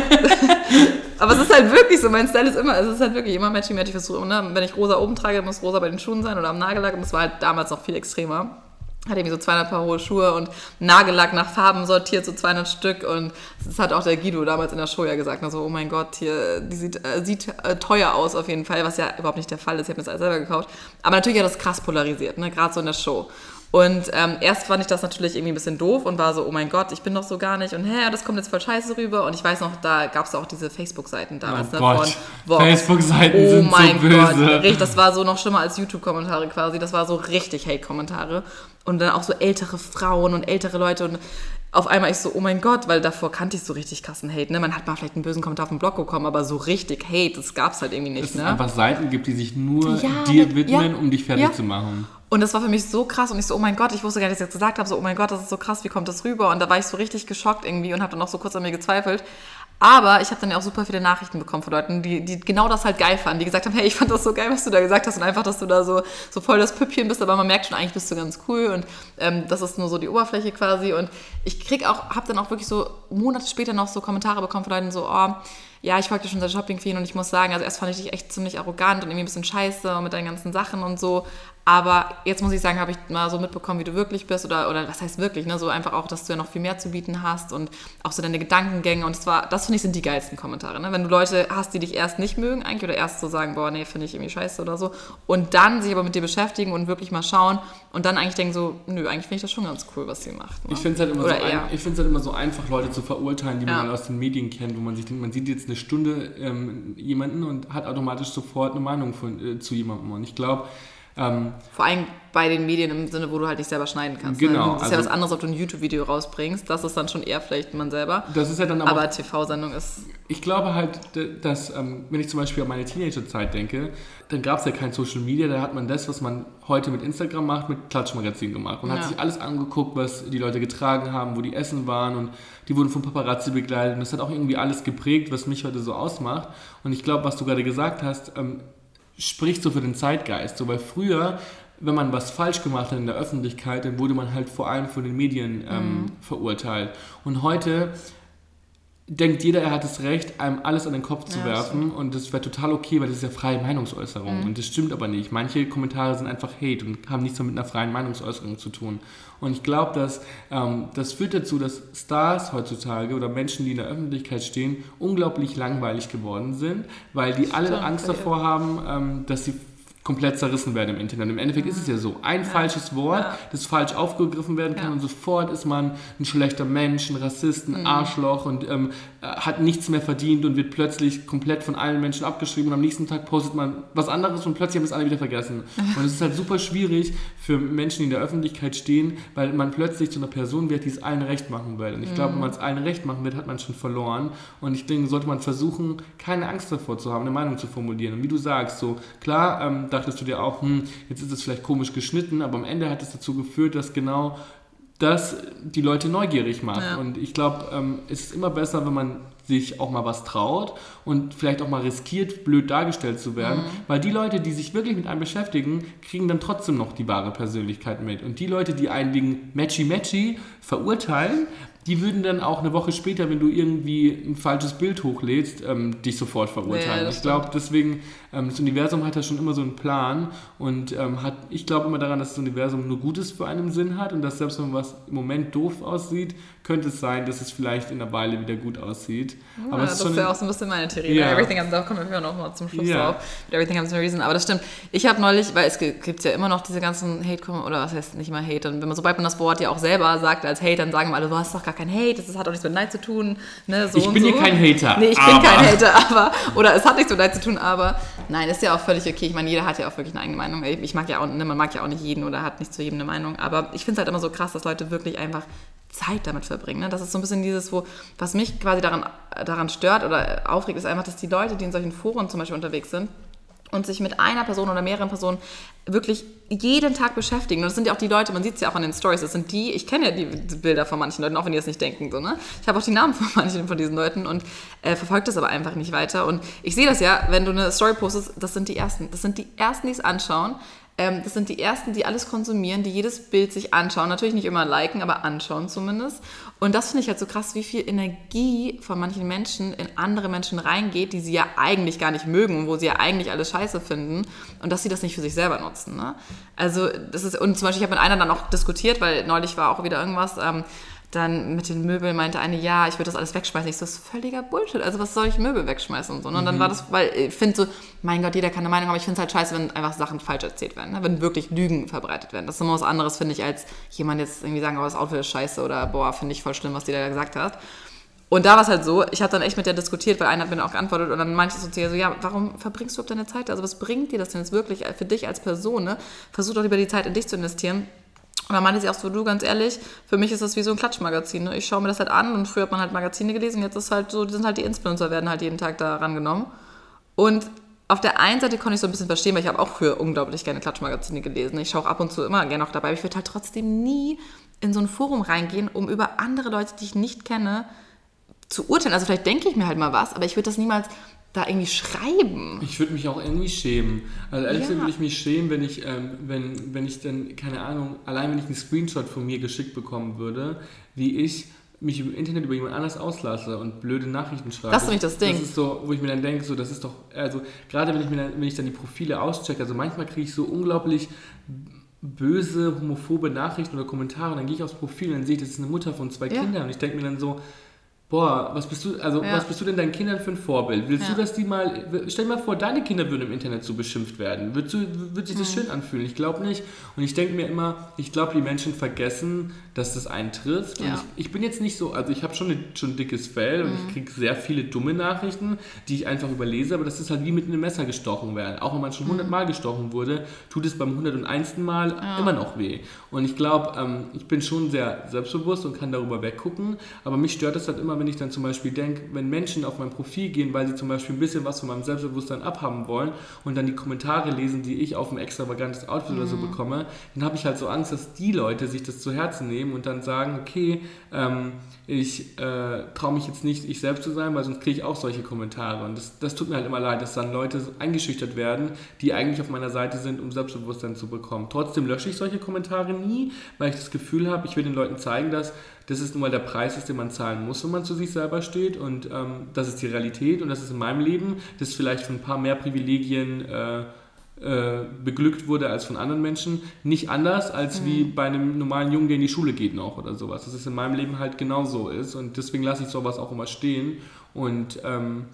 Aber es ist halt wirklich so, mein Style ist immer, es ist halt wirklich immer matchy matchy. Versuche, ne? Wenn ich rosa oben trage, muss rosa bei den Schuhen sein oder am Nagellack. Und das war halt damals noch viel extremer. Hatte irgendwie so 200 Paar hohe Schuhe und Nagellack nach Farben sortiert, so 200 Stück. Und das hat auch der Guido damals in der Show ja gesagt. Also, oh mein Gott, hier, die sieht, äh, sieht äh, teuer aus auf jeden Fall, was ja überhaupt nicht der Fall ist. Ich habe mir das alles selber gekauft. Aber natürlich hat das krass polarisiert, ne? gerade so in der Show. Und ähm, erst fand ich das natürlich irgendwie ein bisschen doof und war so, oh mein Gott, ich bin doch so gar nicht. Und hä, das kommt jetzt voll scheiße rüber. Und ich weiß noch, da gab es auch diese Facebook-Seiten damals. Oh ne, Gott. Facebook-Seiten oh sind mein so böse. Gott, das war so noch schlimmer als YouTube-Kommentare quasi. Das war so richtig Hate-Kommentare. Und dann auch so ältere Frauen und ältere Leute. Und auf einmal ich so, oh mein Gott, weil davor kannte ich so richtig krassen Hate. Ne? Man hat mal vielleicht einen bösen Kommentar auf den Blog bekommen, aber so richtig Hate, das gab es halt irgendwie nicht. Dass ne? es einfach Seiten gibt, die sich nur ja, dir widmen, ja, um dich fertig ja. zu machen. Und das war für mich so krass und ich so, oh mein Gott, ich wusste gar nicht, dass ich das gesagt habe, so, oh mein Gott, das ist so krass, wie kommt das rüber? Und da war ich so richtig geschockt irgendwie und habe dann auch so kurz an mir gezweifelt. Aber ich habe dann ja auch super viele Nachrichten bekommen von Leuten, die, die genau das halt geil fanden, die gesagt haben, hey, ich fand das so geil, was du da gesagt hast und einfach, dass du da so, so voll das Püppchen bist, aber man merkt schon, eigentlich bist du ganz cool und ähm, das ist nur so die Oberfläche quasi und ich krieg auch, habe dann auch wirklich so Monate später noch so Kommentare bekommen von Leuten so, oh, ja, ich folge dir schon seit Shopping Queen und ich muss sagen, also erst fand ich dich echt ziemlich arrogant und irgendwie ein bisschen scheiße und mit deinen ganzen Sachen und so. Aber jetzt muss ich sagen, habe ich mal so mitbekommen, wie du wirklich bist oder, oder was heißt wirklich, ne? so einfach auch, dass du ja noch viel mehr zu bieten hast und auch so deine Gedankengänge und zwar, das finde ich sind die geilsten Kommentare, ne? wenn du Leute hast, die dich erst nicht mögen eigentlich oder erst so sagen, boah, nee, finde ich irgendwie scheiße oder so und dann sich aber mit dir beschäftigen und wirklich mal schauen und dann eigentlich denken so, nö, eigentlich finde ich das schon ganz cool, was sie macht. Ne? Ich finde es halt, immer so ein, halt immer so einfach, Leute zu verurteilen, die ja. man aus den Medien kennt, wo man sich denkt, man sieht jetzt eine Stunde ähm, jemanden und hat automatisch sofort eine Meinung von, äh, zu jemandem und ich glaube, ähm, Vor allem bei den Medien im Sinne, wo du halt nicht selber schneiden kannst. Ne? Genau. Ne? Das ist also, ja was anderes, ob du ein YouTube-Video rausbringst. Das ist dann schon eher vielleicht man selber. Das ist ja dann aber. Aber TV-Sendung ist. Ich glaube halt, dass, ähm, wenn ich zum Beispiel an meine Teenager-Zeit denke, dann gab es ja kein Social Media. Da hat man das, was man heute mit Instagram macht, mit Klatschmagazin gemacht. Man ja. hat sich alles angeguckt, was die Leute getragen haben, wo die Essen waren und die wurden von Paparazzi begleitet. Und das hat auch irgendwie alles geprägt, was mich heute so ausmacht. Und ich glaube, was du gerade gesagt hast, ähm, spricht so für den Zeitgeist. So, weil früher, wenn man was falsch gemacht hat in der Öffentlichkeit, dann wurde man halt vor allem von den Medien ähm, mhm. verurteilt. Und heute denkt jeder, er hat das Recht, einem alles an den Kopf zu ja, werfen und das wäre total okay, weil das ist ja freie Meinungsäußerung mhm. und das stimmt aber nicht. Manche Kommentare sind einfach Hate und haben nichts mehr mit einer freien Meinungsäußerung zu tun. Und ich glaube, dass ähm, das führt dazu, dass Stars heutzutage oder Menschen, die in der Öffentlichkeit stehen, unglaublich langweilig geworden sind, weil die alle Angst davor haben, ähm, dass sie komplett zerrissen werden im Internet. Im Endeffekt ist es ja so, ein ja. falsches Wort, ja. das falsch aufgegriffen werden kann ja. und sofort ist man ein schlechter Mensch, ein Rassist, ein mhm. Arschloch und ähm, hat nichts mehr verdient und wird plötzlich komplett von allen Menschen abgeschrieben und am nächsten Tag postet man was anderes und plötzlich haben es alle wieder vergessen. Und es ist halt super schwierig für Menschen, die in der Öffentlichkeit stehen, weil man plötzlich zu einer Person wird, die es allen recht machen will. Und ich mhm. glaube, wenn man es allen recht machen wird, hat man schon verloren. Und ich denke, sollte man versuchen, keine Angst davor zu haben, eine Meinung zu formulieren. Und wie du sagst, so klar, ähm, dachtest du dir auch, hm, jetzt ist es vielleicht komisch geschnitten, aber am Ende hat es dazu geführt, dass genau das die Leute neugierig macht. Ja. Und ich glaube, ähm, es ist immer besser, wenn man sich auch mal was traut und vielleicht auch mal riskiert, blöd dargestellt zu werden. Mhm. Weil die Leute, die sich wirklich mit einem beschäftigen, kriegen dann trotzdem noch die wahre Persönlichkeit mit. Und die Leute, die einen wegen Matchy-Matchy verurteilen, die würden dann auch eine Woche später, wenn du irgendwie ein falsches Bild hochlädst, ähm, dich sofort verurteilen. Ja, ich glaube, deswegen, ähm, das Universum hat ja schon immer so einen Plan und ähm, hat, ich glaube immer daran, dass das Universum nur Gutes für einen Sinn hat und dass selbst wenn was im Moment doof aussieht, könnte es sein, dass es vielleicht in der Weile wieder gut aussieht. Ja, aber das ist ja auch so ein bisschen meine Theorie. Ja. Everything has, da kommen wir noch mal zum Schluss ja. drauf. Everything has a reason. Aber das stimmt. Ich habe neulich, weil es gibt ja immer noch diese ganzen Hate, oder was heißt nicht mal Hate, und wenn man, sobald man das Wort ja auch selber sagt als Hate, dann sagen wir alle, du hast doch gar kein Hate, das hat auch nichts mit Neid zu tun. Ne, so ich bin hier kein Hater. Nee, ich aber. bin kein Hater, aber, oder es hat nichts mit Neid zu tun, aber nein, ist ja auch völlig okay. Ich meine, jeder hat ja auch wirklich eine eigene Meinung. Ich mag ja auch, ne, man mag ja auch nicht jeden oder hat nicht zu jedem eine Meinung, aber ich finde es halt immer so krass, dass Leute wirklich einfach Zeit damit verbringen. Ne? Das ist so ein bisschen dieses, wo, was mich quasi daran, daran stört oder aufregt, ist einfach, dass die Leute, die in solchen Foren zum Beispiel unterwegs sind, und sich mit einer Person oder mehreren Personen wirklich jeden Tag beschäftigen. Und das sind ja auch die Leute, man sieht es ja auch an den Stories, das sind die, ich kenne ja die Bilder von manchen Leuten, auch wenn die das nicht denken. So, ne? Ich habe auch die Namen von manchen von diesen Leuten und äh, verfolge das aber einfach nicht weiter. Und ich sehe das ja, wenn du eine Story postest, das sind die Ersten. Das sind die Ersten, die es anschauen. Ähm, das sind die ersten, die alles konsumieren, die jedes Bild sich anschauen. Natürlich nicht immer liken, aber anschauen zumindest. Und das finde ich halt so krass, wie viel Energie von manchen Menschen in andere Menschen reingeht, die sie ja eigentlich gar nicht mögen und wo sie ja eigentlich alles scheiße finden. Und dass sie das nicht für sich selber nutzen. Ne? Also, das ist, und zum Beispiel, ich habe mit einer dann auch diskutiert, weil neulich war auch wieder irgendwas. Ähm, dann mit den Möbeln meinte eine, ja, ich würde das alles wegschmeißen. Ich so, das ist völliger Bullshit. Also was soll ich Möbel wegschmeißen und so. Und mhm. dann war das, weil ich finde so, mein Gott, jeder kann eine Meinung haben. Ich finde es halt scheiße, wenn einfach Sachen falsch erzählt werden. Ne? Wenn wirklich Lügen verbreitet werden. Das ist immer was anderes, finde ich, als jemand jetzt irgendwie sagen, oh, das Outfit ist scheiße oder boah, finde ich voll schlimm, was die da gesagt hat. Und da war es halt so, ich habe dann echt mit der diskutiert, weil einer hat mir dann auch geantwortet und dann meinte ich so zu ihr so, ja, warum verbringst du überhaupt deine Zeit? Also was bringt dir das denn jetzt wirklich für dich als Person? Ne? Versuch doch lieber die Zeit in dich zu investieren und dann meinte sie auch so, du, ganz ehrlich, für mich ist das wie so ein Klatschmagazin. Ne? Ich schaue mir das halt an und früher hat man halt Magazine gelesen, jetzt ist halt so, die sind halt die Influencer, werden halt jeden Tag da rangenommen. Und auf der einen Seite konnte ich so ein bisschen verstehen, weil ich habe auch früher unglaublich gerne Klatschmagazine gelesen. Ich schaue ab und zu immer gerne auch dabei. Ich würde halt trotzdem nie in so ein Forum reingehen, um über andere Leute, die ich nicht kenne, zu urteilen. Also vielleicht denke ich mir halt mal was, aber ich würde das niemals da irgendwie schreiben. Ich würde mich auch irgendwie schämen. Also ehrlich gesagt ja. würde ich mich schämen, wenn ich, ähm, wenn, wenn ich dann, keine Ahnung, allein wenn ich einen Screenshot von mir geschickt bekommen würde, wie ich mich im Internet über jemand anders auslasse und blöde Nachrichten schreibe. Das ist nämlich das Ding. Das ist so, wo ich mir dann denke, so, das ist doch, also gerade wenn ich, mir dann, wenn ich dann die Profile auschecke, also manchmal kriege ich so unglaublich böse, homophobe Nachrichten oder Kommentare und dann gehe ich aufs Profil und dann sehe ich, das ist eine Mutter von zwei Ja. Kindern und ich denke mir dann so, boah, was bist du, also Ja. was bist du denn deinen Kindern für ein Vorbild? Willst Ja. du, dass die mal, stell dir mal vor, deine Kinder würden im Internet so beschimpft werden. Würdest du, würde sich das Mhm. schön anfühlen? Ich glaube nicht. Und ich denke mir immer, ich glaube, die Menschen vergessen, dass das einen trifft. Ja. ich, ich bin jetzt nicht so, also ich habe schon, eine, schon ein dickes Fell und Mhm. ich kriege sehr viele dumme Nachrichten, die ich einfach überlese, aber das ist halt wie mit einem Messer gestochen werden. Auch wenn man Mhm. schon hundertmal gestochen wurde, tut es beim 101. Mal immer noch weh. Und ich glaube, ähm, ich bin schon sehr selbstbewusst und kann darüber weggucken, aber mich stört es halt immer, wenn ich dann zum Beispiel denke, wenn Menschen auf mein Profil gehen, weil sie zum Beispiel ein bisschen was von meinem Selbstbewusstsein abhaben wollen und dann die Kommentare lesen, die ich auf ein extravagantes Outfit oder so bekomme, dann habe ich halt so Angst, dass die Leute sich das zu Herzen nehmen und dann sagen, okay, ähm, ich äh, traue mich jetzt nicht, ich selbst zu sein, weil sonst kriege ich auch solche Kommentare. Und das, das tut mir halt immer leid, dass dann Leute eingeschüchtert werden, die eigentlich auf meiner Seite sind, um Selbstbewusstsein zu bekommen. Trotzdem lösche ich solche Kommentare nie, weil ich das Gefühl habe, ich will den Leuten zeigen, dass das ist nun mal der Preis ist, den man zahlen muss, wenn man zu sich selber steht. Und ähm, das ist die Realität und das ist in meinem Leben, das vielleicht von ein paar mehr Privilegien äh, äh, beglückt wurde als von anderen Menschen. Nicht anders als wie bei einem normalen Jungen, der in die Schule geht noch oder sowas. Das ist in meinem Leben halt genau so ist und deswegen lasse ich sowas auch immer stehen und ähm,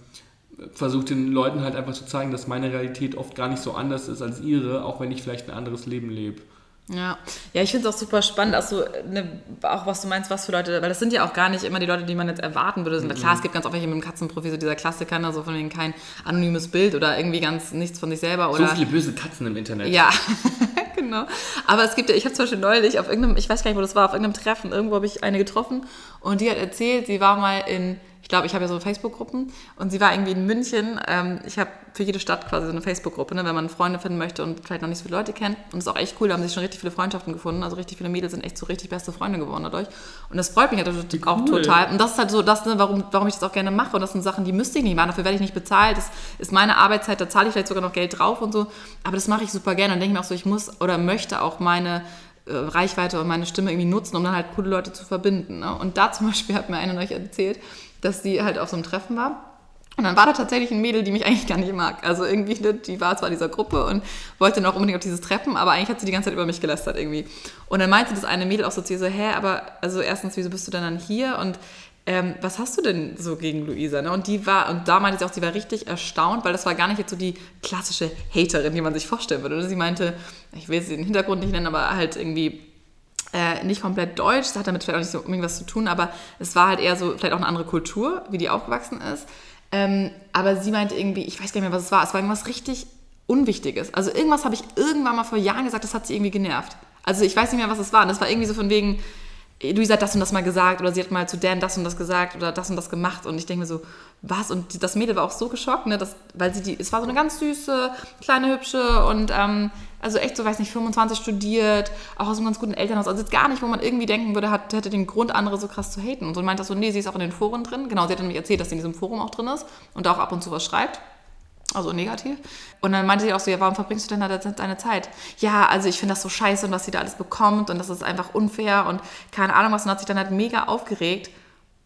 versuche den Leuten halt einfach zu zeigen, dass meine Realität oft gar nicht so anders ist als ihre, auch wenn ich vielleicht ein anderes Leben lebe. Ja, ja ich finde es auch super spannend, auch, so, ne, auch was du meinst, was für Leute, weil das sind ja auch gar nicht immer die Leute, die man jetzt erwarten würde. Mhm. Klar, es gibt ganz oft welche mit dem Katzenprofil, so dieser Klassiker, ne, so von wegen kein anonymes Bild oder irgendwie ganz nichts von sich selber. Oder so viele böse Katzen im Internet. Ja, genau. Aber es gibt ja, ich habe zum Beispiel neulich auf irgendeinem, ich weiß gar nicht, wo das war, auf irgendeinem Treffen, irgendwo habe ich eine getroffen und die hat erzählt, sie war mal in, ich glaube, ich habe ja so Facebook-Gruppen und sie war irgendwie in München. Ähm, ich habe für jede Stadt quasi so eine Facebook-Gruppe, ne, wenn man Freunde finden möchte und vielleicht noch nicht so viele Leute kennt. Und das ist auch echt cool, da haben sich schon richtig viele Freundschaften gefunden. Also richtig viele Mädels sind echt so richtig beste Freunde geworden dadurch. Und das freut mich halt auch cool. total. Und das ist halt so das, ne, warum, warum ich das auch gerne mache. Und das sind Sachen, die müsste ich nicht machen. Dafür werde ich nicht bezahlt. Das ist meine Arbeitszeit, da zahle ich vielleicht sogar noch Geld drauf und so. Aber das mache ich super gerne und denke mir auch so, ich muss oder möchte auch meine äh, Reichweite und meine Stimme irgendwie nutzen, um dann halt coole Leute zu verbinden. Ne? Und da zum Beispiel hat mir eine neulich erzählt, dass die halt auf so einem Treffen war. Und dann war da tatsächlich ein Mädel, die mich eigentlich gar nicht mag. Also irgendwie, ne, die war zwar in dieser Gruppe und wollte noch unbedingt auf dieses Treffen, aber eigentlich hat sie die ganze Zeit über mich gelästert irgendwie. Und dann meinte das eine Mädel auch so zu ihr so, hä, aber also erstens, wieso bist du denn dann hier? Und ähm, was hast du denn so gegen Luisa? Ne? Und die war, und da meinte sie auch, sie war richtig erstaunt, weil das war gar nicht jetzt so die klassische Haterin, die man sich vorstellen würde. Sie meinte, ich will sie den Hintergrund nicht nennen, aber halt irgendwie äh, nicht komplett deutsch, das hat damit vielleicht auch nicht so unbedingt was zu tun, aber es war halt eher so vielleicht auch eine andere Kultur, wie die aufgewachsen ist. Ähm, aber sie meinte irgendwie, ich weiß gar nicht mehr, was es war, es war irgendwas richtig Unwichtiges. Also irgendwas habe ich irgendwann mal vor Jahren gesagt, das hat sie irgendwie genervt. Also ich weiß nicht mehr, was es war. Und das war irgendwie so von wegen, Luisa hat das und das mal gesagt oder sie hat mal zu Dan das und das gesagt oder das und das gemacht und ich denke mir so, was? Und das Mädel war auch so geschockt, ne, dass, weil sie die, es war so eine ganz süße, kleine, hübsche und ähm, also echt so, weiß nicht, 25 studiert, auch aus einem ganz guten Elternhaus, also jetzt gar nicht, wo man irgendwie denken würde, hat, hätte den Grund, andere so krass zu haten und so meint das so, nee, sie ist auch in den Foren drin, genau, sie hat nämlich erzählt, dass sie in diesem Forum auch drin ist und da auch ab und zu was schreibt. Also negativ. Und dann meinte sie auch so, ja, warum verbringst du denn da deine Zeit? Ja, also ich finde das so scheiße und was sie da alles bekommt und das ist einfach unfair und keine Ahnung was. Und hat sich dann halt mega aufgeregt.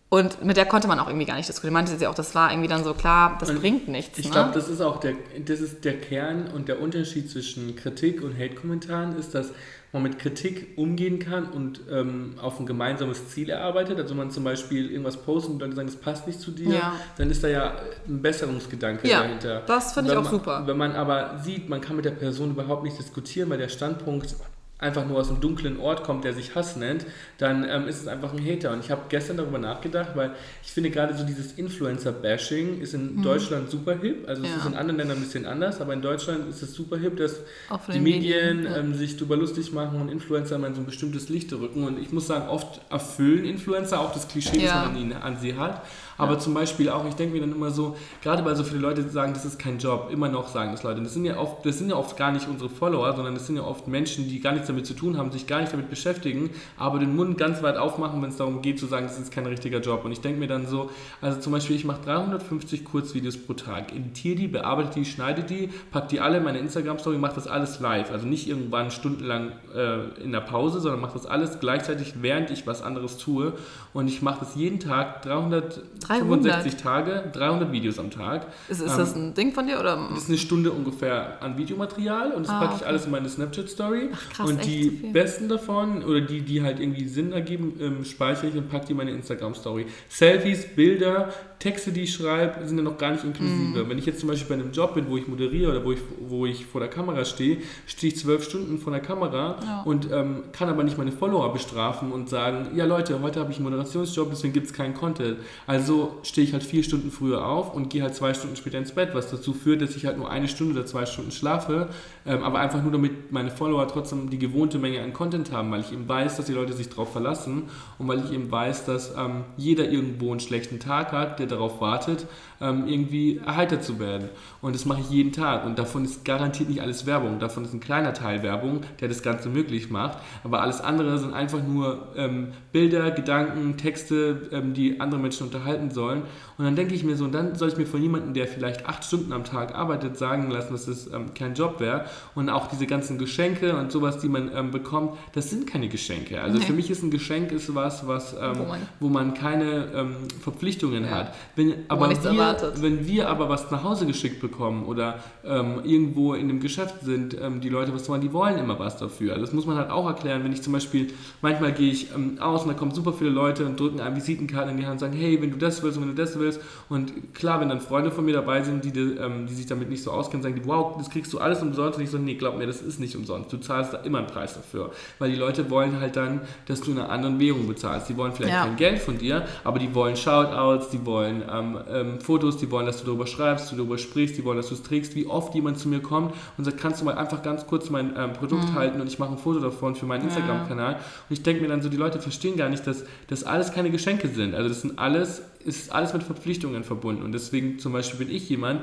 Und mit der konnte man auch irgendwie gar nicht diskutieren. Meinte sie auch, das war irgendwie dann so klar, das Und bringt nichts. Ich ne? glaube, das ist auch der, das ist der Kern und der Unterschied zwischen Kritik und Hate-Kommentaren ist, dass man mit Kritik umgehen kann und ähm, auf ein gemeinsames Ziel erarbeitet. Also wenn man zum Beispiel irgendwas postet und Leute sagen, das passt nicht zu dir, Ja. dann ist da ja ein Besserungsgedanke Ja, dahinter. das finde ich auch man- super. Wenn man aber sieht, man kann mit der Person überhaupt nicht diskutieren, weil der Standpunkt einfach nur aus einem dunklen Ort kommt, der sich Hass nennt, dann ähm, ist es einfach ein Hater. Und ich habe gestern darüber nachgedacht, weil ich finde gerade so dieses Influencer-Bashing ist in Deutschland super hip. Also es Mhm. Ja. ist in anderen Ländern ein bisschen anders, aber in Deutschland ist es super hip, dass die Medien, Medien, ähm, sich darüber lustig machen und Influencer mal in so ein bestimmtes Licht rücken. Und ich muss sagen, oft erfüllen Influencer auch das Klischee, Ja. das man an, ihnen, an sie hat. Aber zum Beispiel auch, ich denke mir dann immer so, gerade weil so viele Leute sagen, das ist kein Job, immer noch sagen das Leute. Das sind ja oft, das sind ja oft gar nicht unsere Follower, sondern das sind ja oft Menschen, die gar nichts damit zu tun haben, sich gar nicht damit beschäftigen, aber den Mund ganz weit aufmachen, wenn es darum geht zu sagen, das ist kein richtiger Job. Und ich denke mir dann so, also zum Beispiel, ich mache 350 Kurzvideos pro Tag, editiere die, bearbeite die, schneide die, packe die alle in meine Instagram-Story, mache das alles live. Also nicht irgendwann stundenlang äh, in der Pause, sondern mache das alles gleichzeitig, während ich was anderes tue. Und ich mache das jeden Tag, 365 Tage, 300 Videos am Tag. Ist, ist ähm, das ein Ding von dir? Oder? Das ist eine Stunde ungefähr an Videomaterial und das ah, packe ich okay. alles in meine Snapchat-Story. Und die besten davon, oder die, die halt irgendwie Sinn ergeben, ähm, speichere ich und packe die in meine Instagram-Story. Selfies, Bilder, Texte, die ich schreibe, sind ja noch gar nicht inklusive. Mm. Wenn ich jetzt zum Beispiel bei einem Job bin, wo ich moderiere oder wo ich, wo ich vor der Kamera stehe, stehe ich zwölf Stunden vor der Kamera ja. und ähm, kann aber nicht meine Follower bestrafen und sagen, ja Leute, heute habe ich einen Moderationsjob, deswegen gibt es keinen Content. Also stehe ich halt vier Stunden früher auf und gehe halt zwei Stunden später ins Bett, was dazu führt, dass ich halt nur eine Stunde oder zwei Stunden schlafe, ähm, aber einfach nur damit meine Follower trotzdem die gewohnte Menge an Content haben, weil ich eben weiß, dass die Leute sich darauf verlassen und weil ich eben weiß, dass ähm, jeder irgendwo einen schlechten Tag hat, der darauf wartet, ähm, irgendwie erheitert zu werden. Und das mache ich jeden Tag. Und davon ist garantiert nicht alles Werbung. Davon ist ein kleiner Teil Werbung, der das Ganze möglich macht. Aber alles andere sind einfach nur ähm, Bilder, Gedanken, Texte, ähm, die andere Menschen unterhalten sollen. Und dann denke ich mir so, und dann soll ich mir von jemandem, der vielleicht acht Stunden am Tag arbeitet, sagen lassen, dass das ähm, kein Job wäre. Und auch diese ganzen Geschenke und sowas, die man ähm, bekommt, das sind keine Geschenke. Also nee. für mich ist ein Geschenk ist was, was ähm, wo, man, wo, man, keine Verpflichtungen ja. hat. Wenn, aber wir, wenn wir aber was nach Hause geschickt bekommen oder ähm, irgendwo in einem Geschäft sind, ähm, die Leute was wollen, die wollen immer was dafür. Das muss man halt auch erklären. Wenn ich zum Beispiel, manchmal gehe ich aus und da kommen super viele Leute und drücken einem Visitenkarten in die Hand und sagen, hey, wenn du das willst und wenn du das willst. Und klar, wenn dann Freunde von mir dabei sind, die, ähm, die sich damit nicht so auskennen, sagen die, wow, das kriegst du alles umsonst. Und ich so, nee, glaub mir, das ist nicht umsonst. Du zahlst da immer einen Preis dafür. Weil die Leute wollen halt dann, dass du in einer anderen Währung bezahlst. Die wollen vielleicht ja. kein Geld von dir, aber die wollen Shoutouts, die wollen ähm, ähm, Fotos, die wollen, dass du darüber schreibst, du darüber sprichst, die wollen, dass du es trägst. Wie oft jemand zu mir kommt und sagt, kannst du mal einfach ganz kurz mein ähm, Produkt mhm. halten und ich mache ein Foto davon für meinen Instagram-Kanal. Und ich denke mir dann so, die Leute verstehen gar nicht, dass das alles keine Geschenke sind. Also das sind alles ist alles mit Verpflichtungen verbunden. Und deswegen zum Beispiel bin ich jemand,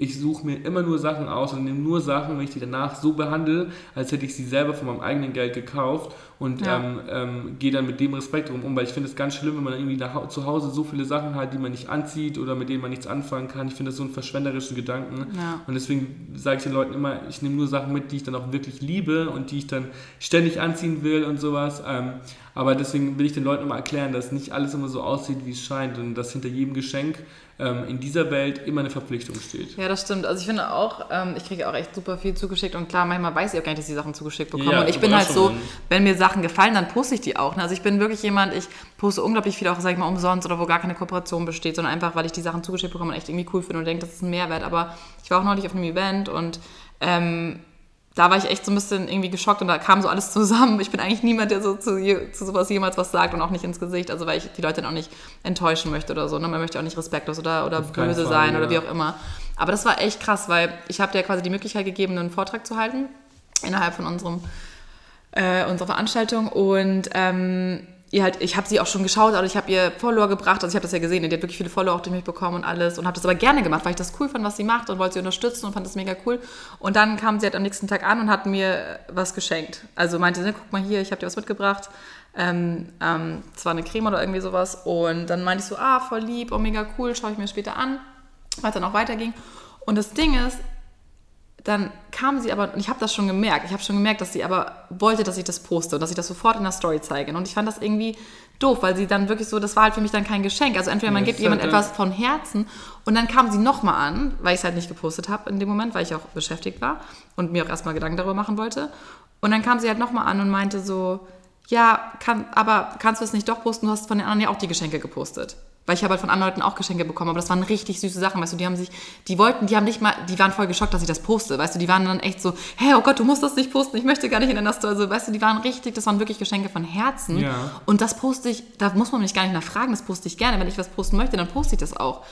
ich suche mir immer nur Sachen aus und nehme nur Sachen, wenn ich die danach so behandle, als hätte ich sie selber von meinem eigenen Geld gekauft und ja. ähm, ähm, gehe dann mit dem Respekt drum um, weil ich finde es ganz schlimm, wenn man irgendwie nach, zu Hause so viele Sachen hat, die man nicht anzieht oder mit denen man nichts anfangen kann. Ich finde das so einen verschwenderischen Gedanken ja. und deswegen sage ich den Leuten immer, ich nehme nur Sachen mit, die ich dann auch wirklich liebe und die ich dann ständig anziehen will und sowas. Ähm, aber deswegen will ich den Leuten immer erklären, dass nicht alles immer so aussieht, wie es scheint und dass hinter jedem Geschenk ähm, in dieser Welt immer eine Verpflichtung steht. Ja, das stimmt. Also ich finde auch, ähm, ich kriege auch echt super viel zugeschickt und klar, manchmal weiß ich auch gar nicht, dass ich die Sachen zugeschickt bekomme. Ja, und ich bin halt so, wenn mir Sachen gefallen, dann poste ich die auch. Ne? Also ich bin wirklich jemand, ich poste unglaublich viel auch, sag ich mal, umsonst oder wo gar keine Kooperation besteht, sondern einfach, weil ich die Sachen zugeschickt bekomme und echt irgendwie cool finde und denke, das ist ein Mehrwert. Aber ich war auch neulich auf einem Event und ähm, da war ich echt so ein bisschen irgendwie geschockt und da kam so alles zusammen. Ich bin eigentlich niemand, der so zu, zu sowas jemals was sagt und auch nicht ins Gesicht, also weil ich die Leute dann auch nicht enttäuschen möchte oder so. Ne? Man möchte auch nicht respektlos oder, oder böse Fall, sein ja. oder wie auch immer. Aber das war echt krass, weil ich habe dir quasi die Möglichkeit gegeben, einen Vortrag zu halten innerhalb von unserem, äh, unserer Veranstaltung und ähm, ihr halt, ich habe sie auch schon geschaut, also ich habe ihr Follower gebracht, also ich habe das ja gesehen, die hat wirklich viele Follower auch durch mich bekommen und alles und habe das aber gerne gemacht, weil ich das cool fand, was sie macht und wollte sie unterstützen und fand das mega cool. Und dann kam sie halt am nächsten Tag an und hat mir was geschenkt. Also meinte, ne, guck mal hier, ich habe dir was mitgebracht. Ähm, ähm, zwar eine Creme oder irgendwie sowas. Und dann meinte ich so, ah, voll lieb, oh mega cool, schaue ich mir später an, weil es dann auch weiterging. Und das Ding ist, dann kam sie aber, und ich habe das schon gemerkt, ich habe schon gemerkt, dass sie aber wollte, dass ich das poste und dass ich das sofort in der Story zeige. Und ich fand das irgendwie doof, weil sie dann wirklich so, das war halt für mich dann kein Geschenk. Also entweder man ja, gibt jemand halt etwas von Herzen und dann kam sie nochmal an, weil ich es halt nicht gepostet habe in dem Moment, weil ich auch beschäftigt war und mir auch erstmal Gedanken darüber machen wollte. Und dann kam sie halt nochmal an und meinte so, ja, kann, aber kannst du es nicht doch posten? Du hast von den anderen ja auch die Geschenke gepostet. Weil ich habe halt von anderen Leuten auch Geschenke bekommen, aber das waren richtig süße Sachen, weißt du, die haben sich, die wollten, die haben nicht mal, die waren voll geschockt, dass ich das poste, weißt du, die waren dann echt so, hey, oh Gott, du musst das nicht posten, ich möchte gar nicht in deiner Story, also, weißt du, die waren richtig, das waren wirklich Geschenke von Herzen ja. und das poste ich, da muss man mich gar nicht nachfragen, das poste ich gerne, wenn ich was posten möchte, dann poste ich das auch.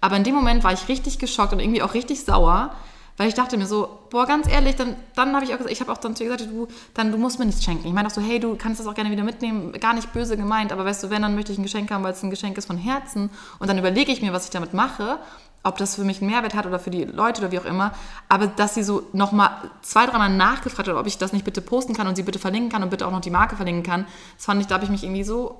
Aber in dem Moment war ich richtig geschockt und irgendwie auch richtig sauer, Weil ich dachte mir so, boah, ganz ehrlich, dann, dann habe ich auch gesagt, ich habe auch dann zu ihr gesagt, du, dann, du musst mir nichts schenken. Ich meine auch so, hey, du kannst das auch gerne wieder mitnehmen, gar nicht böse gemeint, aber weißt du, wenn, dann möchte ich ein Geschenk haben, weil es ein Geschenk ist von Herzen. Und dann überlege ich mir, was ich damit mache, ob das für mich einen Mehrwert hat oder für die Leute oder wie auch immer, aber dass sie so nochmal zwei, dreimal nachgefragt hat, ob ich das nicht bitte posten kann und sie bitte verlinken kann und bitte auch noch die Marke verlinken kann, das fand ich, da habe ich mich irgendwie so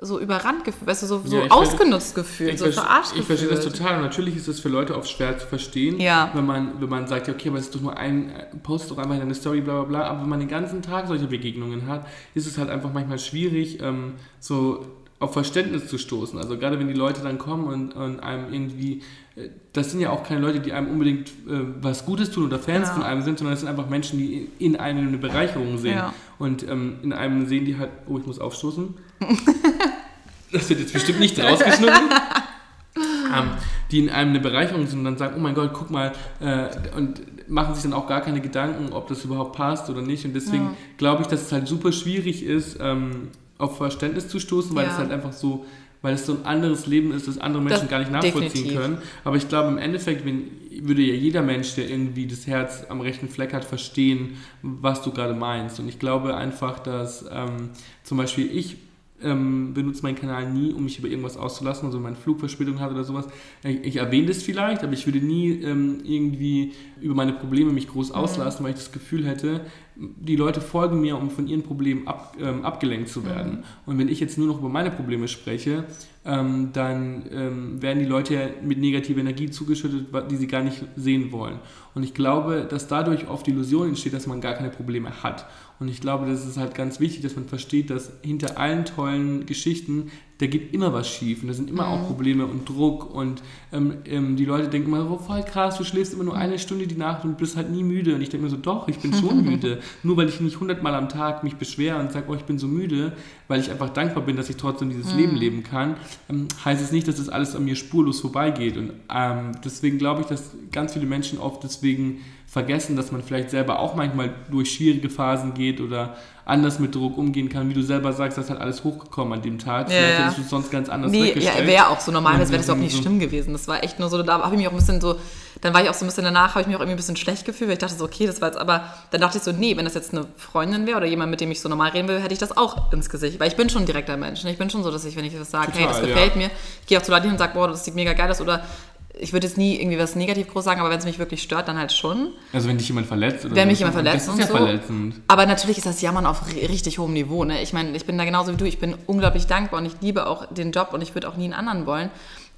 so überrannt gefühlt, weißt du, so, so ja, ausgenutzt gefühlt, so verarscht Ich verstehe das total. Und natürlich ist es für Leute oft schwer zu verstehen, ja. wenn, man, wenn man sagt, ja, okay, aber es ist doch nur ein, post doch einfach in deine Story, bla bla bla. Aber wenn man den ganzen Tag solche Begegnungen hat, ist es halt einfach manchmal schwierig, ähm, so auf Verständnis zu stoßen. Also gerade wenn die Leute dann kommen und, und einem irgendwie, äh, das sind ja auch keine Leute, die einem unbedingt äh, was Gutes tun oder Fans ja. von einem sind, sondern das sind einfach Menschen, die in einem eine Bereicherung sehen. Ja. Und ähm, in einem sehen die halt, oh, ich muss aufstoßen. das wird jetzt bestimmt nicht rausgeschnitten. ähm, die in einem eine Bereicherung sind und dann sagen, oh mein Gott, guck mal, äh, und machen sich dann auch gar keine Gedanken, ob das überhaupt passt oder nicht. Und deswegen ja. glaube ich, dass es halt super schwierig ist, ähm, auf Verständnis zu stoßen, weil es halt einfach so, weil es so ein anderes Leben ist, das andere Menschen das gar nicht nachvollziehen definitiv. können. Aber ich glaube, im Endeffekt wenn, würde ja jeder Mensch, der irgendwie das Herz am rechten Fleck hat, verstehen, was du gerade meinst. Und ich glaube einfach, dass ähm, zum Beispiel ich ähm, benutze meinen Kanal nie, um mich über irgendwas auszulassen, also wenn man Flugverspätung hat oder sowas. Ich, ich erwähne das vielleicht, aber ich würde nie ähm, irgendwie über meine Probleme mich groß mhm. auslassen, mhm. weil ich das Gefühl hätte, die Leute folgen mir, um von ihren Problemen ab, ähm, abgelenkt zu werden. Mhm. Und wenn ich jetzt nur noch über meine Probleme spreche, ähm, dann ähm, werden die Leute ja mit negativer Energie zugeschüttet, die sie gar nicht sehen wollen. Und ich glaube, dass dadurch oft die Illusion entsteht, dass man gar keine Probleme hat. Und ich glaube, das ist halt ganz wichtig, dass man versteht, dass hinter allen tollen Geschichten da geht immer was schief und da sind immer mhm. auch Probleme und Druck und ähm, ähm, die Leute denken immer, oh, voll krass, du schläfst immer nur eine Stunde die Nacht und bist halt nie müde. Und ich denke mir so, doch, ich bin schon müde. Nur weil ich nicht hundertmal am Tag mich beschwere und sage, oh, ich bin so müde, weil ich einfach dankbar bin, dass ich trotzdem dieses mhm. Leben leben kann, ähm, heißt es nicht, dass das alles an mir spurlos vorbeigeht. Und ähm, deswegen glaube ich, dass ganz viele Menschen oft deswegen vergessen, dass man vielleicht selber auch manchmal durch schwierige Phasen geht oder anders mit Druck umgehen kann. Wie du selber sagst, das ist halt alles hochgekommen an dem Tag. Ja, vielleicht ja. hättest du es sonst ganz anders nee, weggestellt. Ja, wäre auch so. Normalerweise wäre das überhaupt nicht so schlimm gewesen. Das war echt nur so, da habe ich mich auch ein bisschen so, dann war ich auch so ein bisschen danach, habe ich mich auch irgendwie ein bisschen schlecht gefühlt, weil ich dachte so, okay, das war jetzt aber, dann dachte ich so, nee, wenn das jetzt eine Freundin wäre oder jemand, mit dem ich so normal reden will, hätte ich das auch ins Gesicht. Weil ich bin schon ein direkter Mensch. Ne? Ich bin schon so, dass ich, wenn ich das sage, hey, das gefällt ja. mir, ich gehe auch zu Leuten hin und sage, boah, das sieht mega geil aus oder ich würde jetzt nie irgendwie was negativ groß sagen, aber wenn es mich wirklich stört, dann halt schon. Also wenn dich jemand verletzt oder Wenn mich jemand verletzt das ist ja so. verletzend. Aber natürlich ist das Jammern auf richtig hohem Niveau. Ne? Ich meine, ich bin da genauso wie du. Ich bin unglaublich dankbar und ich liebe auch den Job und ich würde auch nie einen anderen wollen.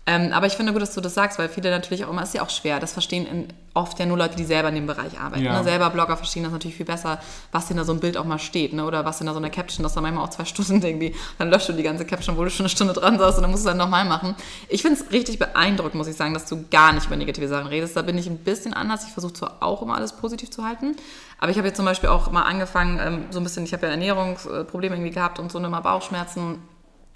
Ähm, aber ich finde gut, dass du das sagst, weil viele natürlich auch immer, ist ja auch schwer. Das verstehen in, oft ja nur Leute, die selber in dem Bereich arbeiten. Ja. Ne? Selber Blogger verstehen das natürlich viel besser, was hinter so einem Bild auch mal steht. Ne? Oder was hinter so einer Caption, das dann manchmal auch zwei Stunden irgendwie, dann löscht du die ganze Caption, wo du schon eine Stunde dran saßt und dann musst du es dann nochmal machen. Ich finde es richtig beeindruckend, muss ich sagen, dass du gar nicht über negative Sachen redest. Da bin ich ein bisschen anders. Ich versuche zwar auch immer alles positiv zu halten, aber ich habe jetzt zum Beispiel auch mal angefangen, ähm, so ein bisschen, ich habe ja Ernährungsprobleme irgendwie gehabt und so immer Bauchschmerzen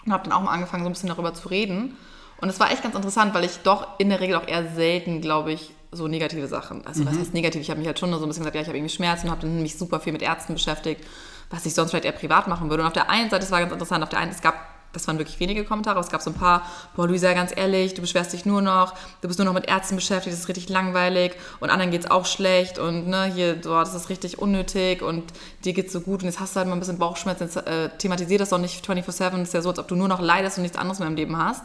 und habe dann auch mal angefangen, so ein bisschen darüber zu reden. Und es war echt ganz interessant, weil ich doch in der Regel auch eher selten, glaube ich, so negative Sachen. Also mhm. was heißt negativ? Ich habe mich halt schon so ein bisschen gesagt, ja, ich habe irgendwie Schmerzen und habe mich super viel mit Ärzten beschäftigt, was ich sonst vielleicht eher privat machen würde. Und auf der einen Seite, es war ganz interessant, auf der einen, es gab, das waren wirklich wenige Kommentare, aber es gab so ein paar, boah, Luisa, ganz ehrlich, du beschwerst dich nur noch, du bist nur noch mit Ärzten beschäftigt, das ist richtig langweilig und anderen geht es auch schlecht und ne, hier, boah, das ist richtig unnötig und dir geht es so gut und jetzt hast du halt mal ein bisschen Bauchschmerzen, jetzt äh, thematisier das doch nicht 24-7, das ist ja so, als ob du nur noch leidest und nichts anderes mehr im Leben hast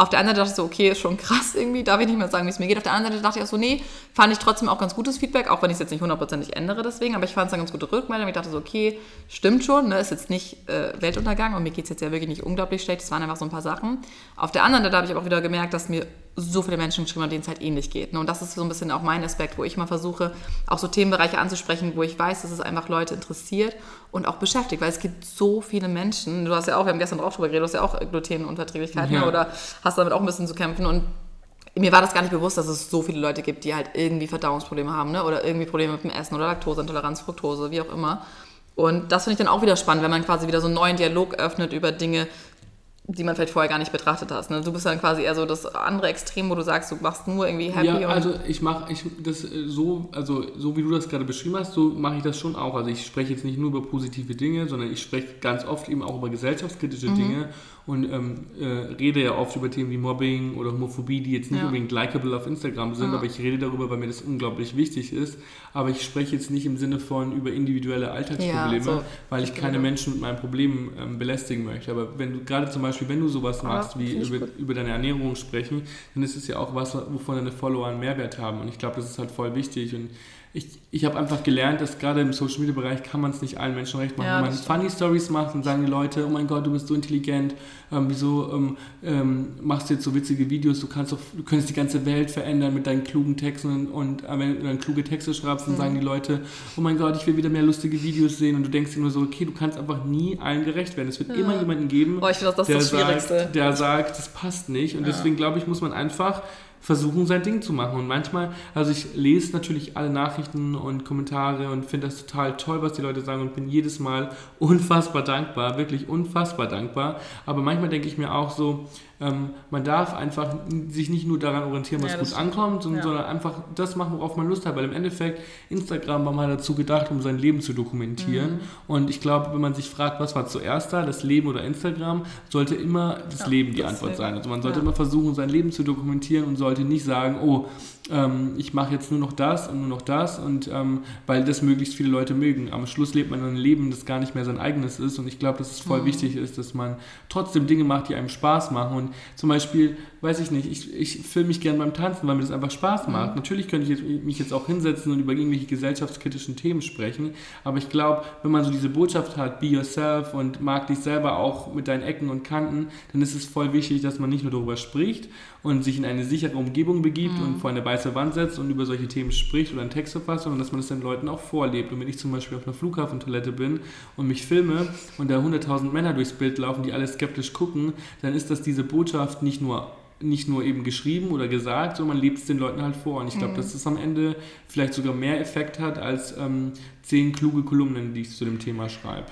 auf der einen Seite dachte ich so, okay, ist schon krass irgendwie, darf ich nicht mehr sagen, wie es mir geht. Auf der anderen Seite dachte ich auch so, nee, fand ich trotzdem auch ganz gutes Feedback, auch wenn ich es jetzt nicht hundertprozentig ändere deswegen, aber ich fand es eine ganz gute Rückmeldung. Ich dachte so, okay, stimmt schon, ne, ist jetzt nicht äh, Weltuntergang und mir geht es jetzt ja wirklich nicht unglaublich schlecht, es waren einfach so ein paar Sachen. Auf der anderen Seite habe ich aber auch wieder gemerkt, dass mir so viele Menschen geschrieben haben, denen es halt ähnlich geht. Ne? Und das ist so ein bisschen auch mein Aspekt, wo ich mal versuche, auch so Themenbereiche anzusprechen, wo ich weiß, dass es einfach Leute interessiert und auch beschäftigt, weil es gibt so viele Menschen. Du hast ja auch, wir haben gestern drauf drüber geredet, du hast ja auch Glutenunverträglichkeiten ja. oder hast damit auch ein bisschen zu kämpfen und mir war das gar nicht bewusst, dass es so viele Leute gibt, die halt irgendwie Verdauungsprobleme haben ne? oder irgendwie Probleme mit dem Essen oder Laktoseintoleranz, Fructose, wie auch immer. Und das finde ich dann auch wieder spannend, wenn man quasi wieder so einen neuen Dialog öffnet über Dinge, die man vielleicht vorher gar nicht betrachtet hast. Ne? Du bist dann quasi eher so das andere Extrem, wo du sagst, du machst nur irgendwie happy. Ja, also ich mache ich das äh, so, also so wie du das gerade beschrieben hast, so mache ich das schon auch. Also ich spreche jetzt nicht nur über positive Dinge, sondern ich spreche ganz oft eben auch über gesellschaftskritische mhm. Dinge und ähm, äh, rede ja oft über Themen wie Mobbing oder Homophobie, die jetzt nicht ja. unbedingt likable auf Instagram sind, ja. aber ich rede darüber, weil mir das unglaublich wichtig ist. Aber ich spreche jetzt nicht im Sinne von über individuelle Alltagsprobleme, so. weil ich keine Menschen mit meinen Problemen ähm, belästigen möchte. Aber wenn du gerade zum Beispiel, wenn du sowas machst, wie über, über, deine Ernährung sprechen, dann ist es ja auch was, wovon deine Follower einen Mehrwert haben. Und ich glaube, das ist halt voll wichtig. Und ich, ich habe einfach gelernt, dass gerade im Social Media Bereich kann man es nicht allen Menschen recht machen. Ja, Wenn man Funny Stories macht und sagen die Leute, oh mein Gott, du bist so intelligent, ähm, wieso ähm, ähm, machst du jetzt so witzige Videos, du kannst doch, du könntest die ganze Welt verändern mit deinen klugen Texten und, äh, wenn du dann kluge Texte schreibst, dann mhm. sagen die Leute, oh mein Gott, ich will wieder mehr lustige Videos sehen und du denkst dir nur so, okay, du kannst einfach nie allen gerecht werden. Es wird ja. immer jemanden geben, oh, find, das der, das sagt, der sagt, das passt nicht und ja. deswegen glaube ich, muss man einfach versuchen, sein Ding zu machen. Und manchmal, also ich lese natürlich alle Nachrichten und Kommentare und finde das total toll, was die Leute sagen und bin jedes Mal unfassbar dankbar, wirklich unfassbar dankbar. Aber manchmal denke ich mir auch so, ähm, man darf einfach sich nicht nur daran orientieren, was ja, gut ankommt, sondern, ja. sondern, einfach das machen, worauf man Lust hat. Weil im Endeffekt, Instagram war mal dazu gedacht, um sein Leben zu dokumentieren. Mhm. Und ich glaube, wenn man sich fragt, was war zuerst da, das Leben oder Instagram, sollte immer das ja, Leben die Antwort sein. Also man sollte immer versuchen, sein Leben zu dokumentieren und sollte nicht sagen, oh, ähm, ich mache jetzt nur noch das und nur noch das und ähm, weil das möglichst viele Leute mögen. Am Schluss lebt man ein Leben, das gar nicht mehr sein eigenes ist und ich glaube, dass es voll mhm. wichtig ist, dass man trotzdem Dinge macht, die einem Spaß machen und zum Beispiel, weiß ich nicht, ich, ich filme mich gern beim Tanzen, weil mir das einfach Spaß mhm. macht. Mhm. Natürlich könnte ich jetzt, mich jetzt auch hinsetzen und über irgendwelche gesellschaftskritischen Themen sprechen, aber ich glaube, wenn man so diese Botschaft hat, be yourself und mag dich selber auch mit deinen Ecken und Kanten, dann ist es voll wichtig, dass man nicht nur darüber spricht und sich in eine sichere Umgebung begibt mhm. und vor eine weiße Wand setzt und über solche Themen spricht oder einen Text verfasst, sondern dass man es den Leuten auch vorlebt. Und wenn ich zum Beispiel auf einer Flughafentoilette bin und mich filme und da 100.000 Männer durchs Bild laufen, die alle skeptisch gucken, dann ist das diese Botschaft nicht nur nicht nur eben geschrieben oder gesagt, sondern man lebt es den Leuten halt vor. Und ich glaube, mhm. dass das am Ende vielleicht sogar mehr Effekt hat als ähm, zehn kluge Kolumnen, die ich zu dem Thema schreibe.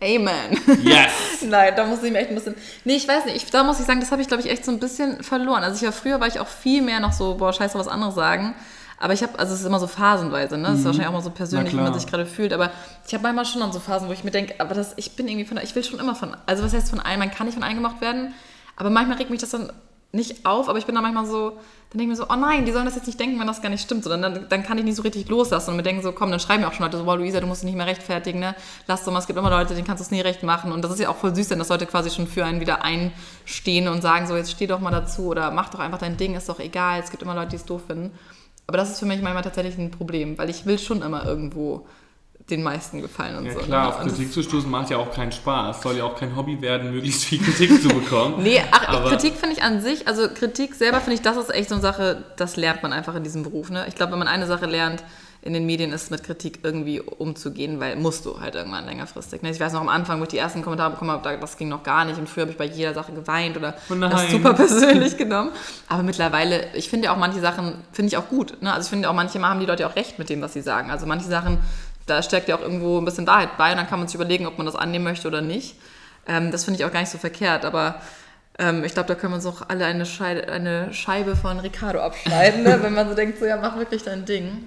Amen. Yes. Nein, da muss ich mir echt ein bisschen. Nee, ich weiß nicht. Ich, da muss ich sagen, das habe ich, glaube ich, echt so ein bisschen verloren. Also ich war früher, war ich auch viel mehr noch so, boah, scheiße, was anderes sagen. Aber ich habe, also es ist immer so phasenweise, ne? Das ist mhm. wahrscheinlich auch mal so persönlich, wie man sich gerade fühlt. Aber ich habe manchmal schon dann so Phasen, wo ich mir denke, aber das, ich bin irgendwie von, ich will schon immer von, also was heißt von allen, man kann nicht von allen gemacht werden. Aber manchmal regt mich das dann nicht auf, aber ich bin dann manchmal so, dann denke ich mir so, oh nein, die sollen das jetzt nicht denken, wenn das gar nicht stimmt. So, dann, dann kann ich nicht so richtig loslassen und mir denken so, komm, dann schreiben mir auch schon Leute so, wow, Luisa, du musst dich nicht mehr rechtfertigen, ne? Lass doch mal, es gibt immer Leute, denen kannst du es nie recht machen. Und das ist ja auch voll süß, denn dass Leute quasi schon für einen wieder einstehen und sagen so, jetzt steh doch mal dazu oder mach doch einfach dein Ding, ist doch egal. Es gibt immer Leute, die es doof finden. Aber das ist für mich manchmal tatsächlich ein Problem, weil ich will schon immer irgendwo den meisten gefallen und ja, so. Klar, auf Kritik zu stoßen macht ja auch keinen Spaß. Soll ja auch kein Hobby werden, möglichst viel Kritik zu bekommen. nee, ach, Aber Kritik finde ich an sich, also Kritik selber finde ich, das ist echt so eine Sache, das lernt man einfach in diesem Beruf. Ne? Ich glaube, wenn man eine Sache lernt, in den Medien ist, mit Kritik irgendwie umzugehen, weil musst du halt irgendwann längerfristig. Ne? Ich weiß noch am Anfang, wo ich die ersten Kommentare bekommen habe, das ging noch gar nicht und früher habe ich bei jeder Sache geweint oder oh das super persönlich genommen. Aber mittlerweile, ich finde ja auch manche Sachen, finde ich auch gut. Ne? Also ich finde auch manche haben die Leute auch recht mit dem, was sie sagen. Also manche Sachen da steckt ja auch irgendwo ein bisschen Wahrheit bei und dann kann man sich überlegen, ob man das annehmen möchte oder nicht. Ähm, das finde ich auch gar nicht so verkehrt, aber ähm, ich glaube, da können wir uns auch alle eine, Schei eine Scheibe von Ricardo abschneiden, ne? wenn man so denkt, so ja, mach wirklich dein Ding.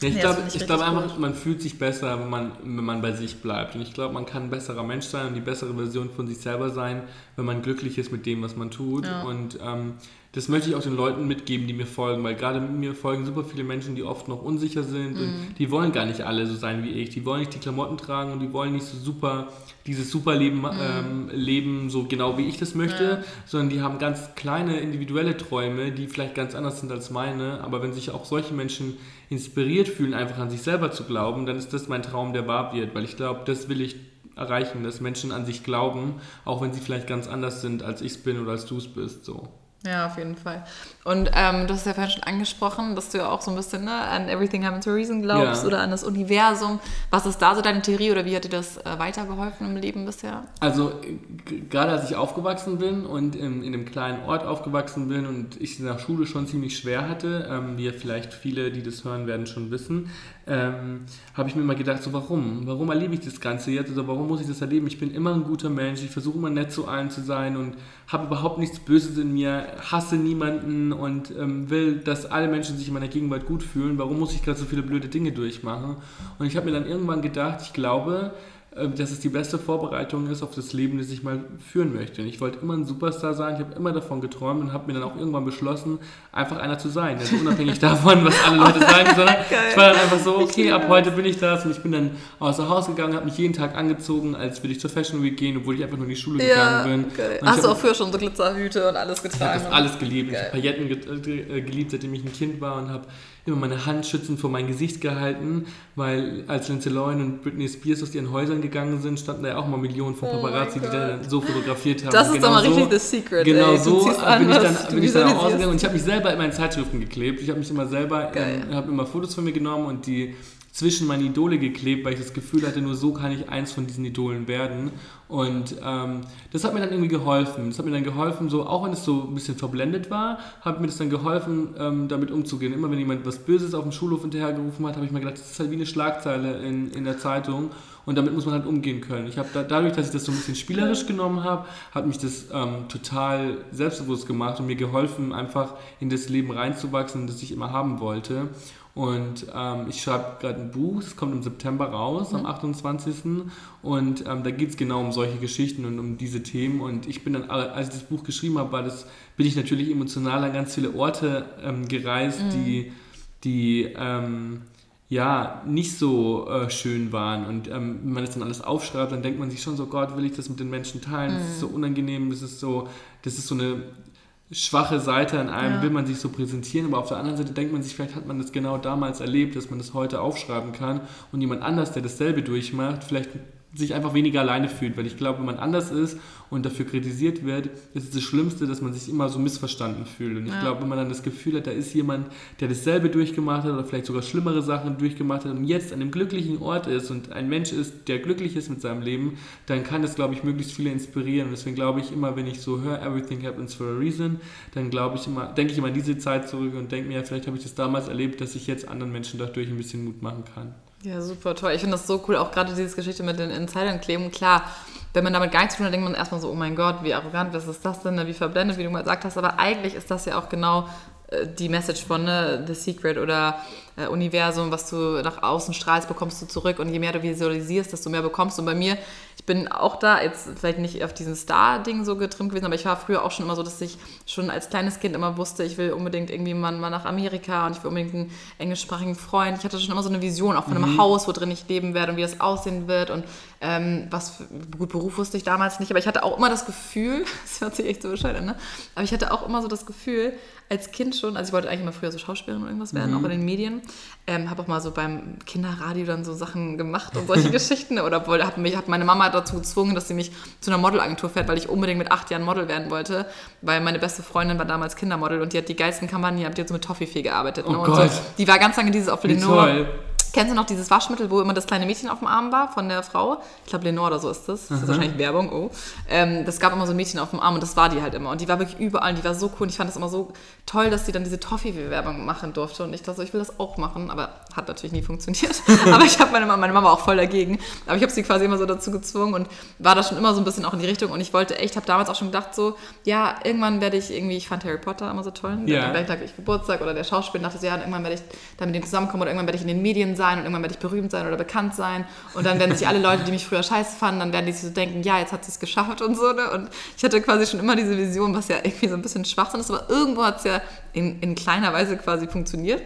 Ja, ich nee, glaube glaub einfach, gut. man fühlt sich besser, wenn man, wenn man bei sich bleibt. Und ich glaube, man kann ein besserer Mensch sein und die bessere Version von sich selber sein, wenn man glücklich ist mit dem, was man tut. Ja. Und ähm, das möchte ich auch den Leuten mitgeben, die mir folgen, weil gerade mir folgen super viele Menschen, die oft noch unsicher sind mhm. und die wollen gar nicht alle so sein wie ich. Die wollen nicht die Klamotten tragen und die wollen nicht so super, dieses super Leben mhm. ähm, leben, so genau wie ich das möchte, ja. sondern die haben ganz kleine individuelle Träume, die vielleicht ganz anders sind als meine. Aber wenn sich auch solche Menschen inspiriert fühlen, einfach an sich selber zu glauben, dann ist das mein Traum, der wahr wird, weil ich glaube, das will ich erreichen, dass Menschen an sich glauben, auch wenn sie vielleicht ganz anders sind, als ich es bin oder als du es bist. So. Ja, auf jeden Fall. Und ähm, du hast ja vorhin schon angesprochen, dass du ja auch so ein bisschen ne, an Everything Happens for a Reason glaubst ja. oder an das Universum. Was ist da so deine Theorie oder wie hat dir das äh, weitergeholfen im Leben bisher? Also gerade als ich aufgewachsen bin und in, in, einem kleinen Ort aufgewachsen bin und ich in der Schule schon ziemlich schwer hatte, ähm, wie ja vielleicht viele, die das hören werden, schon wissen, ähm, habe ich mir immer gedacht, so warum? Warum erlebe ich das Ganze jetzt? Oder warum muss ich das erleben? Ich bin immer ein guter Mensch, ich versuche immer nett zu allen zu sein und habe überhaupt nichts Böses in mir, hasse niemanden und ähm, will, dass alle Menschen sich in meiner Gegenwart gut fühlen. Warum muss ich gerade so viele blöde Dinge durchmachen? Und ich habe mir dann irgendwann gedacht, ich glaube, dass es die beste Vorbereitung ist auf das Leben, das ich mal führen möchte. Ich wollte immer ein Superstar sein, ich habe immer davon geträumt und habe mir dann auch irgendwann beschlossen, einfach einer zu sein. Also unabhängig davon, was alle Leute sagen, sondern ich war dann einfach so, okay, ab heute bin ich das und ich bin dann außer Haus gegangen, habe mich jeden Tag angezogen, als würde ich zur Fashion Week gehen, obwohl ich einfach nur in die Schule ja, gegangen bin. Geil. Hast du auch früher schon so Glitzerhüte und alles getragen? Ich habe alles geliebt. Geil. Ich habe Pailletten äh, geliebt, seitdem ich ein Kind war und habe immer meine Hand schützend vor mein Gesicht gehalten, weil als Lindsay Lohan und Britney Spears aus ihren Häusern gegangen sind, standen da ja auch mal Millionen von oh Paparazzi, oh die dann so fotografiert haben. Das ist genau doch mal so, richtig das Secret. Genau ey. so bin ich dann, bin ich dann ausgegangen und ich habe mich selber in meinen Zeitschriften geklebt. Ich habe mich immer selber, ähm, habe immer Fotos von mir genommen und die zwischen meine Idole geklebt, weil ich das Gefühl hatte, nur so kann ich eins von diesen Idolen werden. Und ähm, das hat mir dann irgendwie geholfen. Das hat mir dann geholfen, so auch wenn es so ein bisschen verblendet war, hat mir das dann geholfen, ähm, damit umzugehen. Immer wenn jemand was Böses auf dem Schulhof hinterhergerufen hat, habe ich mir gedacht, das ist halt wie eine Schlagzeile in, in der Zeitung. Und damit muss man halt umgehen können. Ich habe da, dadurch, dass ich das so ein bisschen spielerisch genommen habe, hat mich das ähm, total selbstbewusst gemacht und mir geholfen, einfach in das Leben reinzuwachsen, das ich immer haben wollte. Und ähm, ich schreibe gerade ein Buch, das kommt im September raus, mhm. am 28. Und ähm, da geht es genau um solche Geschichten und um diese Themen. Und ich bin dann, als ich das Buch geschrieben habe, das, bin ich natürlich emotional an ganz viele Orte ähm, gereist, mhm. die, die ähm, ja nicht so äh, schön waren. Und ähm, wenn man das dann alles aufschreibt, dann denkt man sich schon so, Gott, will ich das mit den Menschen teilen? Mhm. Das ist so unangenehm, das ist so, das ist so eine schwache Seite an einem, ja. will man sich so präsentieren, aber auf der anderen Seite denkt man sich, vielleicht hat man das genau damals erlebt, dass man das heute aufschreiben kann und jemand anders, der dasselbe durchmacht, vielleicht sich einfach weniger alleine fühlt, weil ich glaube, wenn man anders ist und dafür kritisiert wird, ist es das Schlimmste, dass man sich immer so missverstanden fühlt. Und ich ja. glaube, wenn man dann das Gefühl hat, da ist jemand, der dasselbe durchgemacht hat oder vielleicht sogar schlimmere Sachen durchgemacht hat und jetzt an einem glücklichen Ort ist und ein Mensch ist, der glücklich ist mit seinem Leben, dann kann das, glaube ich, möglichst viele inspirieren. Und deswegen glaube ich immer, wenn ich so höre, everything happens for a reason, dann glaube ich immer, denke ich immer an diese Zeit zurück und denke mir, ja, vielleicht habe ich das damals erlebt, dass ich jetzt anderen Menschen dadurch ein bisschen Mut machen kann. Ja, super toll. Ich finde das so cool, auch gerade diese Geschichte mit den Insidern kleben. Klar, wenn man damit gar nichts zu tun hat, denkt man erstmal so, oh mein Gott, wie arrogant, was ist das denn, wie verblendet, wie du mal gesagt hast. Aber eigentlich ist das ja auch genau äh, die Message von ne, The Secret oder äh, Universum, was du nach außen strahlst, bekommst du zurück. Und je mehr du visualisierst, desto mehr bekommst du. Und bei mir, ich bin auch da, jetzt vielleicht nicht auf diesen Star-Ding so getrimmt gewesen, aber ich war früher auch schon immer so, dass ich schon als kleines Kind immer wusste, ich will unbedingt irgendwie mal, mal nach Amerika und ich will unbedingt einen englischsprachigen Freund. Ich hatte schon immer so eine Vision, auch von einem mhm. Haus, wo drin ich leben werde und wie das aussehen wird. Und ähm, was für, gut Beruf wusste ich damals nicht, aber ich hatte auch immer das Gefühl, das hört sich echt so bescheiden an, ne? aber ich hatte auch immer so das Gefühl, als Kind schon, also ich wollte eigentlich immer früher so Schauspielerin oder irgendwas werden, mhm. auch in den Medien. Ähm, habe auch mal so beim Kinderradio dann so Sachen gemacht und solche Geschichten. Oder wollte, hat, mich, hat meine Mama dazu gezwungen, dass sie mich zu einer Modelagentur fährt, weil ich unbedingt mit acht Jahren Model werden wollte. Weil meine beste Freundin war damals Kindermodel und die hat die geilsten Kampagnen, die hat so mit Toffifee gearbeitet. Ne? Oh ne? so, die war ganz lange dieses auf Lenore. Kennst du noch dieses Waschmittel, wo immer das kleine Mädchen auf dem Arm war von der Frau? Ich glaube, Lenore oder so ist das. Das ist wahrscheinlich Werbung, oh. Ähm, das gab immer so ein Mädchen auf dem Arm und das war die halt immer. Und die war wirklich überall und die war so cool. Und ich fand das immer so toll, dass sie dann diese Toffee-Werbung machen durfte. Und ich dachte so, ich will das auch machen. Aber hat natürlich nie funktioniert. aber ich habe meine, meine Mama auch voll dagegen. Aber ich habe sie quasi immer so dazu gezwungen und war da schon immer so ein bisschen auch in die Richtung. Und ich wollte echt, habe damals auch schon gedacht, so, ja, irgendwann werde ich irgendwie, ich fand Harry Potter immer so toll. Ja. Dann Tag ich Geburtstag oder der Schauspieler dachte so, ja, irgendwann werde ich da mit dem zusammenkommen oder irgendwann werde ich in den Medien sein und irgendwann werde ich berühmt berühmt sein oder bekannt sein. Und dann werden sich alle Leute, die mich früher scheiße fanden, dann werden die sich so denken, ja, jetzt hat sie es geschafft und so. Ne? Und ich hatte quasi schon immer diese Vision, was ja irgendwie so ein bisschen Schwachsinn ist, aber irgendwo hat es ja in, in kleiner Weise quasi funktioniert.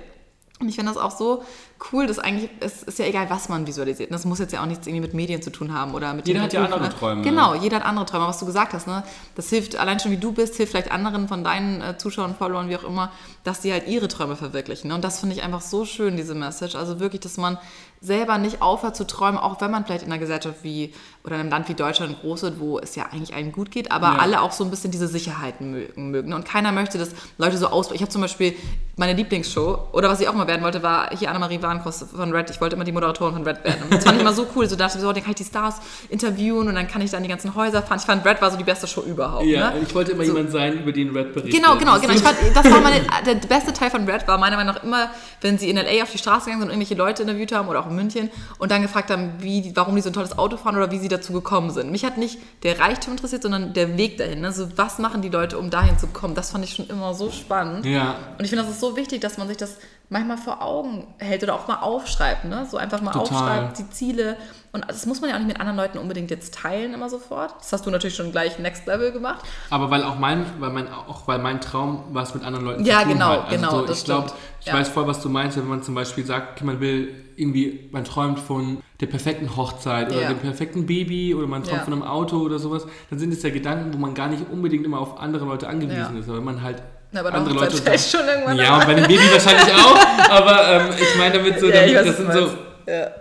Und ich finde das auch so cool, dass eigentlich, es ist ja egal, was man visualisiert. Das muss jetzt ja auch nichts irgendwie mit Medien zu tun haben oder mit Jeder hat ja andere ne? Träume. Genau, jeder hat andere Träume, was du gesagt hast. Ne? Das hilft allein schon, wie du bist, hilft vielleicht anderen von deinen äh, Zuschauern, Followern, wie auch immer, dass die halt ihre Träume verwirklichen. Ne? Und das finde ich einfach so schön, diese Message. Also wirklich, dass man selber nicht aufhört zu träumen, auch wenn man vielleicht in einer Gesellschaft wie oder in einem Land wie Deutschland groß wird, wo es ja eigentlich einem gut geht, aber Ja. alle auch so ein bisschen diese Sicherheiten mögen. mögen. Und keiner möchte, dass Leute so aus. Ich habe zum Beispiel meine Lieblingsshow, oder was ich auch mal werden wollte, war hier Annemarie Warnkos von Red. Ich wollte immer die Moderatorin von Red werden. Und das fand ich immer so cool. So dachte ich so, dann kann ich die Stars interviewen und dann kann ich dann die ganzen Häuser fahren. Ich fand Red war so die beste Show überhaupt. Ja, ne? ich wollte immer So- jemand sein, über den Red berichtet. Genau, genau, genau. Ich fand, das war meine, der beste Teil von Red war meiner Meinung nach immer, wenn sie in LA auf die Straße gegangen sind und irgendwelche Leute interviewt haben oder auch in München und dann gefragt haben, wie, warum die so ein tolles Auto fahren oder wie sie dazu gekommen sind. Mich hat nicht der Reichtum interessiert, sondern der Weg dahin. Ne? So, was machen die Leute, um dahin zu kommen? Das fand ich schon immer so spannend. Ja, Und ich finde, das ist so wichtig, dass man sich das manchmal vor Augen hält oder auch mal aufschreibt. Ne? So einfach mal Total. aufschreibt, die Ziele. Und das muss man ja auch nicht mit anderen Leuten unbedingt jetzt teilen immer sofort. Das hast du natürlich schon gleich Next Level gemacht. aber weil auch mein, weil mein, auch weil mein Traum was mit anderen Leuten Ja, zu tun genau, hat. Also genau, so, das ich glaube, ich Ja. weiß voll, was du meinst, wenn man zum Beispiel sagt, okay, man will irgendwie, man träumt von der perfekten Hochzeit oder Ja. dem perfekten Baby oder man träumt Ja. von einem Auto oder sowas, dann sind es ja Gedanken, wo man gar nicht unbedingt immer auf andere Leute angewiesen Ja. ist, aber wenn man halt aber der andere Leute fällt schon irgendwann Ja, und bei dem Baby wahrscheinlich auch, aber ähm, ich meine damit so, damit, ich weiß, das sind so,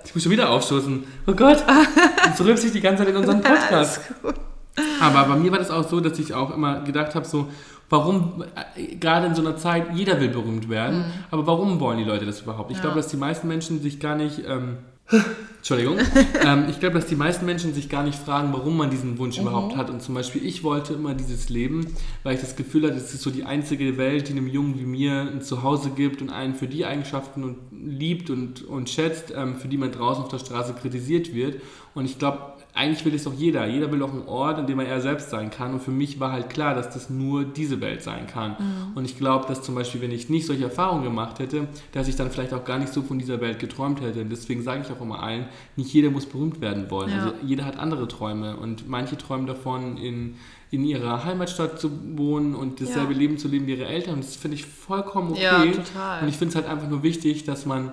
ich muss schon wieder aufstoßen. Oh Gott, jetzt rülpst sich die ganze Zeit in unserem Podcast. Aber bei mir war das auch so, dass ich auch immer gedacht habe, so, warum, äh, gerade in so einer Zeit, jeder will berühmt werden, aber warum wollen die Leute das überhaupt? Ich Ja. glaube, dass die meisten Menschen sich gar nicht, ähm, Entschuldigung, ähm, ich glaube, dass die meisten Menschen sich gar nicht fragen, warum man diesen Wunsch überhaupt hat. Und zum Beispiel, ich wollte immer dieses Leben, weil ich das Gefühl hatte, es ist so die einzige Welt, die einem Jungen wie mir ein Zuhause gibt und einen für die Eigenschaften und liebt und, und schätzt, ähm, für die man draußen auf der Straße kritisiert wird. Und ich glaube, eigentlich will es doch jeder. Jeder will auch einen Ort, an dem er er selbst sein kann. Und für mich war halt klar, dass das nur diese Welt sein kann. Und ich glaube, dass zum Beispiel, wenn ich nicht solche Erfahrungen gemacht hätte, dass ich dann vielleicht auch gar nicht so von dieser Welt geträumt hätte. Und deswegen sage ich auch immer allen, nicht jeder muss berühmt werden wollen. Ja. Also jeder hat andere Träume. Und manche träumen davon, in, in ihrer Heimatstadt zu wohnen und dasselbe Ja. Leben zu leben wie ihre Eltern. Und das finde ich vollkommen okay. Ja, total. Und ich finde es halt einfach nur wichtig, dass man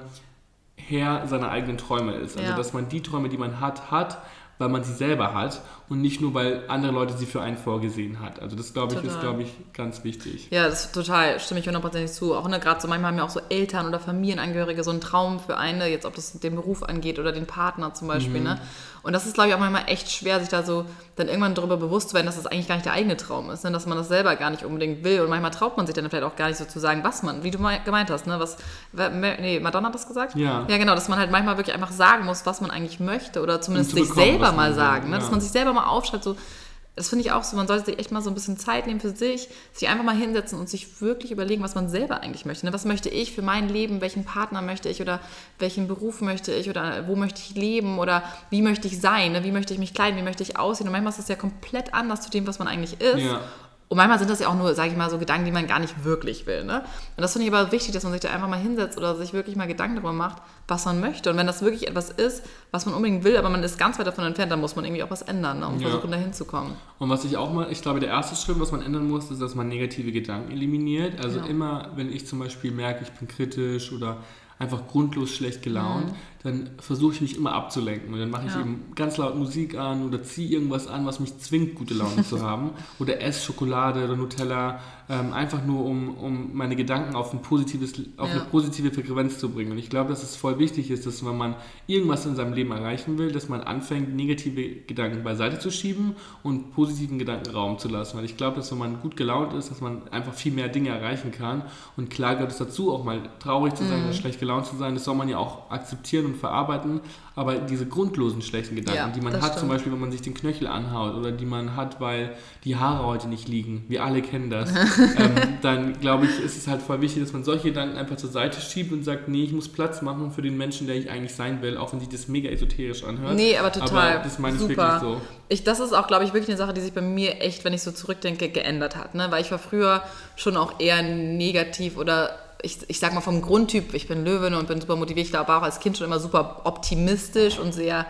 Herr seiner eigenen Träume ist. Also Ja. dass man die Träume, die man hat, hat, weil man sie selber hat und nicht nur, weil andere Leute sie für einen vorgesehen hat. Also das, glaube ich, ist, Total. glaube ich, ganz wichtig. Ja, das ist total, stimme ich hundertprozentig zu. Auch ne, gerade so manchmal haben ja auch so Eltern oder Familienangehörige so einen Traum für eine, jetzt ob das den Beruf angeht oder den Partner zum Beispiel. Ne? Und das ist, glaube ich, auch manchmal echt schwer, sich da so dann irgendwann darüber bewusst zu werden, dass das eigentlich gar nicht der eigene Traum ist, ne? dass man das selber gar nicht unbedingt will. Und manchmal traut man sich dann vielleicht auch gar nicht so zu sagen, was man, wie du mei- gemeint hast, ne? Was, nee, Madonna hat das gesagt? Ja. Ja, genau, dass man halt manchmal wirklich einfach sagen muss, was man eigentlich möchte oder zumindest zu sich bekommen, selber mal sagen, ne? dass man sich selber mal aufschreibt, so, das finde ich auch so, man sollte sich echt mal so ein bisschen Zeit nehmen für sich, sich einfach mal hinsetzen und sich wirklich überlegen, was man selber eigentlich möchte. Ne? Was möchte ich für mein Leben, welchen Partner möchte ich oder welchen Beruf möchte ich oder wo möchte ich leben oder wie möchte ich sein, ne? wie möchte ich mich kleiden, wie möchte ich aussehen. Und manchmal ist das ja komplett anders zu dem, was man eigentlich ist. Ja. Und manchmal sind das ja auch nur, sage ich mal, so Gedanken, die man gar nicht wirklich will. Ne? Und das finde ich aber wichtig, dass man sich da einfach mal hinsetzt oder sich wirklich mal Gedanken darüber macht, was man möchte. Und wenn das wirklich etwas ist, was man unbedingt will, aber man ist ganz weit davon entfernt, dann muss man irgendwie auch was ändern, ne? um Ja. versuchen, da hinzukommen. Und was ich auch mal, ich glaube, der erste Schritt, was man ändern muss, ist, dass man negative Gedanken eliminiert. Also Ja. immer, wenn ich zum Beispiel merke, ich bin kritisch oder einfach grundlos schlecht gelaunt, dann versuche ich mich immer abzulenken. Und dann mache ich Ja. eben ganz laut Musik an oder ziehe irgendwas an, was mich zwingt, gute Laune zu haben. Oder esse Schokolade oder Nutella, ähm, einfach nur, um, um meine Gedanken auf, ein positives, auf Ja. eine positive Frequenz zu bringen. Und ich glaube, dass es voll wichtig ist, dass wenn man irgendwas in seinem Leben erreichen will, dass man anfängt, negative Gedanken beiseite zu schieben und positiven Gedanken Raum zu lassen. Weil ich glaube, dass wenn man gut gelaunt ist, dass man einfach viel mehr Dinge erreichen kann. Und klar gehört es dazu, auch mal traurig zu sein oder schlecht gelaunt zu sein. Das soll man ja auch akzeptieren und verarbeiten. Aber diese grundlosen schlechten Gedanken, Ja, die man hat, zum stimmt. Beispiel, wenn man sich den Knöchel anhaut oder die man hat, weil die Haare heute nicht liegen, wir alle kennen das, ähm, dann glaube ich, ist es halt voll wichtig, dass man solche Gedanken einfach zur Seite schiebt und sagt, nee, ich muss Platz machen für den Menschen, der ich eigentlich sein will, auch wenn sich das mega esoterisch anhört. Nee, aber total. Aber das meine ich wirklich so. Ich, das ist auch, glaube ich, wirklich eine Sache, die sich bei mir echt, wenn ich so zurückdenke, geändert hat. Ne? Weil ich war früher schon auch eher negativ oder ich, ich sag mal vom Grundtyp, ich bin Löwin und bin super motiviert. Ich war auch als Kind schon immer super optimistisch und sehr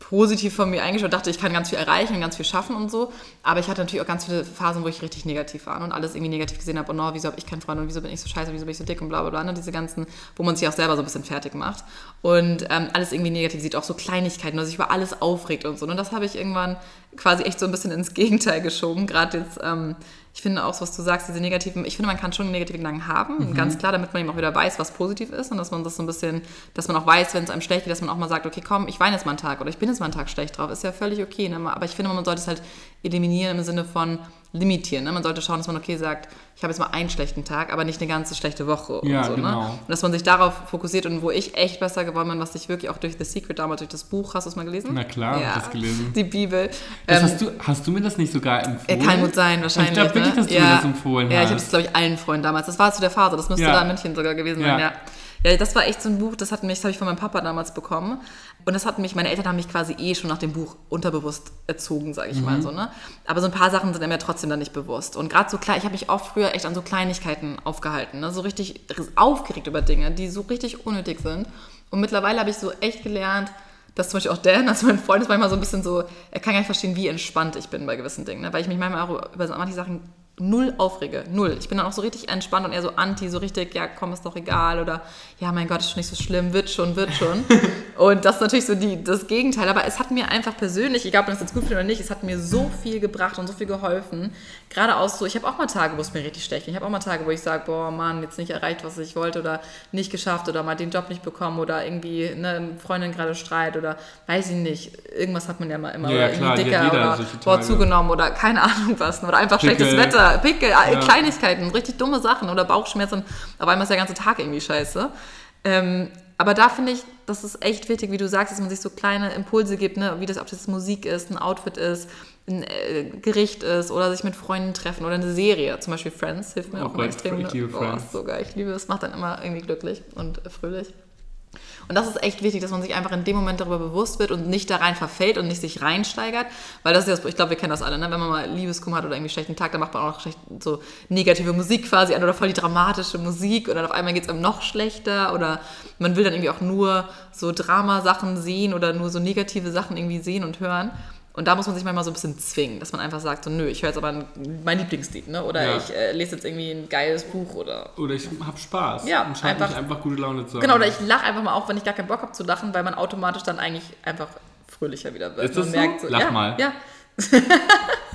positiv von mir eingestellt, dachte, ich kann ganz viel erreichen und ganz viel schaffen und so. Aber ich hatte natürlich auch ganz viele Phasen, wo ich richtig negativ war und alles irgendwie negativ gesehen habe. Und oh, wieso habe ich keinen Freund und wieso bin ich so scheiße, wieso bin ich so dick und bla bla bla. Ne? Diese ganzen, wo man sich auch selber so ein bisschen fertig macht. Und ähm, alles irgendwie negativ sieht, auch so Kleinigkeiten, dass sich über alles aufregt und so. Und das habe ich irgendwann quasi echt so ein bisschen ins Gegenteil geschoben. Gerade jetzt, ähm, ich finde auch, was du sagst, diese negativen, ich finde, man kann schon negative Gedanken haben, mhm. ganz klar, damit man eben auch wieder weiß, was positiv ist und dass man das so ein bisschen, dass man auch weiß, wenn es einem schlecht geht, dass man auch mal sagt, okay, komm, ich weine jetzt mal einen Tag oder ich bin jetzt mal einen Tag schlecht drauf, ist ja völlig okay. Ne? Aber ich finde, man sollte es halt eliminieren im Sinne von limitieren. Ne? Man sollte schauen, dass man, okay, sagt, ich habe jetzt mal einen schlechten Tag, aber nicht eine ganze schlechte Woche. Ja, und so, ne? genau. Ne? Und dass man sich darauf fokussiert und wo ich echt besser geworden bin, was ich wirklich auch durch The Secret damals, durch das Buch, hast du es mal gelesen? Na klar, ja, das gelesen. Die Bibel. Ähm, hast, du, hast du mir das nicht sogar empfohlen? Kann gut sein, wahrscheinlich. Ich glaube wirklich, ne? dass du ja. mir das empfohlen ja, hast. Ja, ich habe es, glaube ich, allen Freunden damals. Das war zu der Phase, das müsste da in München sogar gewesen sein, ja. Ja, das war echt so ein Buch, das hat mich, das habe ich von meinem Papa damals bekommen. Und das hat mich, meine Eltern haben mich quasi eh schon nach dem Buch unterbewusst erzogen, sage ich Mhm. mal so, ne? Aber so ein paar Sachen sind mir trotzdem dann nicht bewusst. Und gerade so klar, ich habe mich auch früher echt an so Kleinigkeiten aufgehalten, ne? So richtig aufgeregt über Dinge, die so richtig unnötig sind. Und mittlerweile habe ich so echt gelernt, dass zum Beispiel auch Dan, also mein Freund ist manchmal so ein bisschen so, er kann gar nicht verstehen, wie entspannt ich bin bei gewissen Dingen, ne? weil ich mich manchmal auch über manche Sachen null aufrege, null. Ich bin dann auch so richtig entspannt und eher so anti, so richtig, ja komm, ist doch egal oder ja, mein Gott, ist schon nicht so schlimm, wird schon, wird schon. und das ist natürlich so die, das Gegenteil, aber es hat mir einfach persönlich, egal ob man das jetzt gut findet oder nicht, es hat mir so viel gebracht und so viel geholfen. Gerade aus so, ich habe auch mal Tage, wo es mir richtig schlecht geht. Ich habe auch mal Tage, wo ich sage, boah, Mann, jetzt nicht erreicht, was ich wollte oder nicht geschafft oder mal den Job nicht bekommen oder irgendwie eine Freundin gerade Streit oder weiß ich nicht, irgendwas hat man ja mal immer Ja, oder klar, irgendwie dicker oder boah, zugenommen oder keine Ahnung was oder einfach Pickel. schlechtes Wetter, Pickel, Ja. Kleinigkeiten, richtig dumme Sachen oder Bauchschmerzen. Auf einmal ist der ganze Tag irgendwie scheiße. Ähm, aber da finde ich, das ist echt wichtig, wie du sagst, dass man sich so kleine Impulse gibt, ne? wie das, ob das Musik ist, ein Outfit ist, ein äh, Gericht ist oder sich mit Freunden treffen oder eine Serie, zum Beispiel Friends, hilft mir Oh auch immer extrem. ich liebe Oh, Friends. ist so geil, ich liebe es, macht dann immer irgendwie glücklich und fröhlich. Und das ist echt wichtig, dass man sich einfach in dem Moment darüber bewusst wird und nicht da rein verfällt und nicht sich reinsteigert. Weil das ist ja, das- ich glaube, wir kennen das alle, ne? wenn man mal Liebeskummer hat oder irgendwie einen schlechten Tag, dann macht man auch noch schlecht, so negative Musik quasi an oder voll die dramatische Musik und dann auf einmal geht es einem noch schlechter oder man will dann irgendwie auch nur so Dramasachen sehen oder nur so negative Sachen irgendwie sehen und hören. Und da muss man sich manchmal so ein bisschen zwingen, dass man einfach sagt, so, nö, ich höre jetzt aber ein, mein Lieblingslied, ne? oder Ja. ich äh, lese jetzt irgendwie ein geiles Buch oder Oder ich habe Spaß. Ja, und scheint einfach- mich einfach gute Laune zu haben. Genau, oder ich lache einfach mal auch, wenn ich gar keinen Bock habe zu lachen, weil man automatisch dann eigentlich einfach fröhlicher wieder wird. Ist das man so? Lach ja, mal. Ja.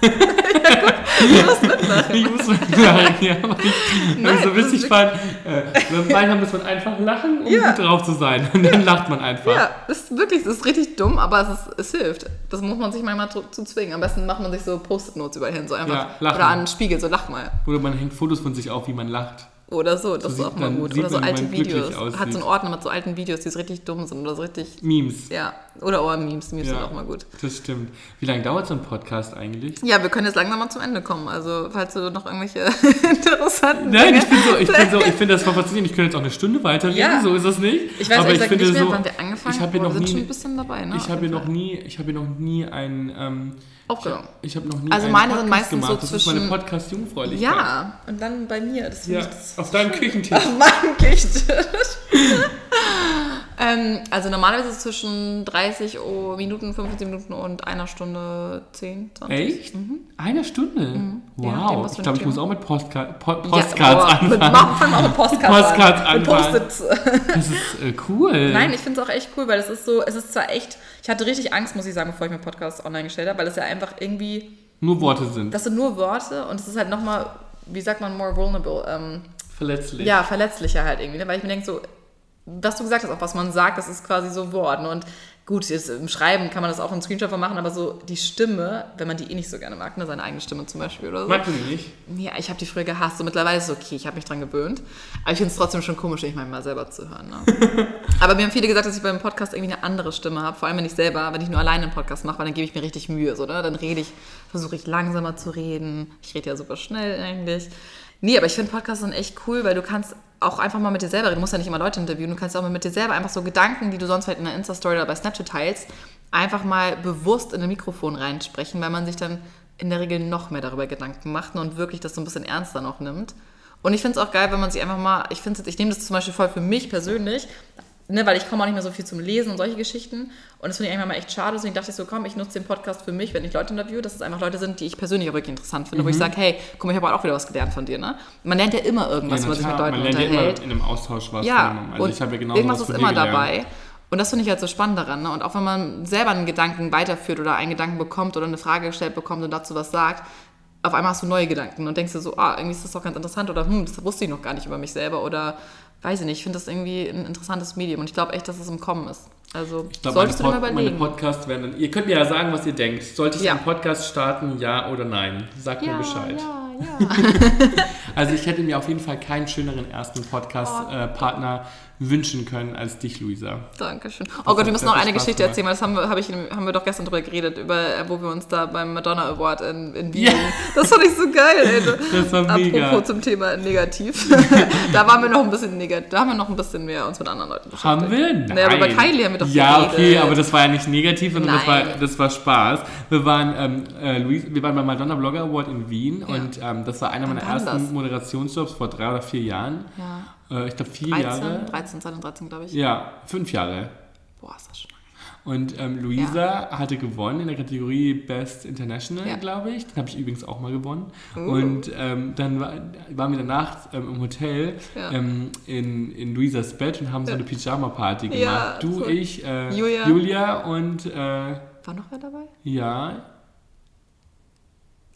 ja, gut. Du musst mitlachen. Ich muss sagen, ja, weil ich, Nein, so witzig fand. Äh, manchmal muss man einfach lachen, um Ja. gut drauf zu sein. Und dann lacht man einfach. Ja, das ist wirklich, das ist richtig dumm, aber es, ist, es hilft. Das muss man sich manchmal zu, zu zwingen. Am besten macht man sich so Post-it-Notes überall hin, so einfach. Ja, oder an den Spiegel, so lach mal. Oder man hängt Fotos von sich auf, wie man lacht. Oder so, das So ist auch mal gut. Oder so alte Videos. Hat so einen Ordner mit so alten Videos, die so richtig dumm sind oder so richtig. Memes. Ja, oder Ohr-Memes, Memes Ja. sind auch mal gut. Das stimmt. Wie lange dauert so ein Podcast eigentlich? Ja, wir können jetzt langsam mal zum Ende kommen. Also, falls du noch irgendwelche interessanten Nein, Dinge- ich bin so, ich bin so, ich finde das voll faszinierend. Ich könnte jetzt auch eine Stunde weiterreden, Ja. so ist das nicht. Ich weiß Aber ich gesagt nicht finde mehr, so, wann wir angefangen ich habe hier noch wir sind nie, schon ein bisschen dabei, ne? ich habe hier noch nie, ich habe hier noch nie ein, ähm, Aufgenommen. ich habe noch nie Also meine sind Podcast meistens so gemacht. Das ist meine zwischen- Podcast-Jungfräulichkeit. Ja, und dann bei mir. Das Ja, ich das auf deinem Küchentisch. auf meinem Küchentisch. ähm, also normalerweise ist es zwischen 30 Minuten, 15 Minuten und einer Stunde 10, 20. Echt? Eine Stunde? Mhm. Wow. für ich glaube, ich muss auch mit Postka po Ja, Postcards mit, anfangen. fangen wir auch mit Postcards, Postcards an. Mit anfangen. Post-its. Das ist äh, cool. Nein, ich finde es auch echt cool, weil es ist so, es ist zwar echt, ich hatte richtig Angst, muss ich sagen, bevor ich meinen Podcast online gestellt habe, weil es ja einfach irgendwie, Nur Worte sind. das sind nur Worte und es ist halt nochmal, wie sagt man, more vulnerable. Ähm, Verletzlich. ja, verletzlicher halt irgendwie, ne? weil ich mir denke so, was du gesagt hast, auch was man sagt, das ist quasi so Worten und gut, jetzt im Schreiben kann man das auch einen Screenshot von machen, aber so die Stimme, wenn man die eh nicht so gerne mag, ne, seine eigene Stimme zum Beispiel oder so. Magst du die nicht? Ja, ich habe die früher gehasst. So mittlerweile ist es okay, ich habe mich dran gewöhnt. Aber ich finde es trotzdem schon komisch, mich manchmal selber zu hören. Ne? Aber mir haben viele gesagt, dass ich beim Podcast irgendwie eine andere Stimme habe. Vor allem, wenn ich selber, wenn ich nur alleine einen Podcast mache, weil dann gebe ich mir richtig Mühe. So, ne? Dann rede ich, versuche ich langsamer zu reden. Ich rede ja super schnell eigentlich. Nee, aber ich finde Podcasts sind echt cool, weil du kannst auch einfach mal mit dir selber reden. Du musst ja nicht immer Leute interviewen. Du kannst auch mal mit dir selber einfach so Gedanken, die du sonst vielleicht in einer Insta-Story oder bei Snapchat teilst, einfach mal bewusst in ein Mikrofon reinsprechen, weil man sich dann in der Regel noch mehr darüber Gedanken macht und wirklich das so ein bisschen ernster noch nimmt. Und ich finde es auch geil, wenn man sich einfach mal, ich finde ich nehme das zum Beispiel voll für mich persönlich, ne, weil ich komme auch nicht mehr so viel zum Lesen und solche Geschichten. Und das finde ich eigentlich mal echt schade. Deswegen dachte ich so, komm, ich nutze den Podcast für mich, wenn ich Leute interviewe, dass es einfach Leute sind, die ich persönlich auch wirklich interessant finde, wo ich sage, hey, guck mal, ich habe auch wieder was gelernt von dir. Ne? Man lernt ja immer irgendwas, Ja, wenn man sich mit Leuten man lernt ja unterhält. immer in einem Austausch was Ja. Also und ich habe ja genau irgendwas was ist immer gelernt. dabei. Und das finde ich halt so spannend daran. Ne? Und auch wenn man selber einen Gedanken weiterführt oder einen Gedanken bekommt oder eine Frage gestellt bekommt und dazu was sagt, auf einmal hast du neue Gedanken und denkst dir so, ah, irgendwie ist das doch ganz interessant oder hm, das wusste ich noch gar nicht über mich selber oder weiß ich nicht, ich finde das irgendwie ein interessantes Medium und ich glaube echt, dass es im Kommen ist. Also Ich glaube, solltest du dir mal Pod meine überlegen. Podcasts werden dann. Ihr könnt mir ja sagen, was ihr denkt. Sollte ich Ja. einen Podcast starten, ja oder nein? Sagt mir Bescheid. ja, ja. Also ich hätte mir auf jeden Fall keinen schöneren ersten Podcast-Partner wünschen können als dich, Luisa. Dankeschön. Oh Gott, wir müssen noch eine Spaß Geschichte erzählen, weil das haben wir, hab ich, haben wir doch gestern drüber geredet, über, äh, wo wir uns da beim Madonna Award in, in Wien. Ja. Das fand ich so geil, ey. Das war mega. Apropos zum Thema negativ. da waren wir noch ein bisschen negativ, da haben wir noch ein bisschen mehr uns mit anderen Leuten beschäftigt. Haben wir? Nein. Nee, aber bei Kylie haben wir doch Ja, geredet. okay, aber das war ja nicht negativ, sondern das war, das war Spaß. Wir waren, ähm, äh, Luis, wir waren beim Madonna Blogger Award in Wien Ja. und ähm, das war einer meiner ersten das? Moderationsjobs vor drei oder vier Jahren. Ja. Äh, ich glaube vier 13, Jahre. 13, 2013, glaube ich. Ja, fünf Jahre. Boah, ist das schon lange. Und ähm, Luisa hatte gewonnen in der Kategorie Best International, Ja. glaube ich. Den habe ich übrigens auch mal gewonnen. Uh. Und ähm, dann war, waren wir danach ähm, im Hotel Ja. ähm, in, in Luisas Bett und haben so Ja. eine Pyjama-Party gemacht. Ja, du, so. ich, äh, Julia. Julia und äh, War noch wer dabei? ja.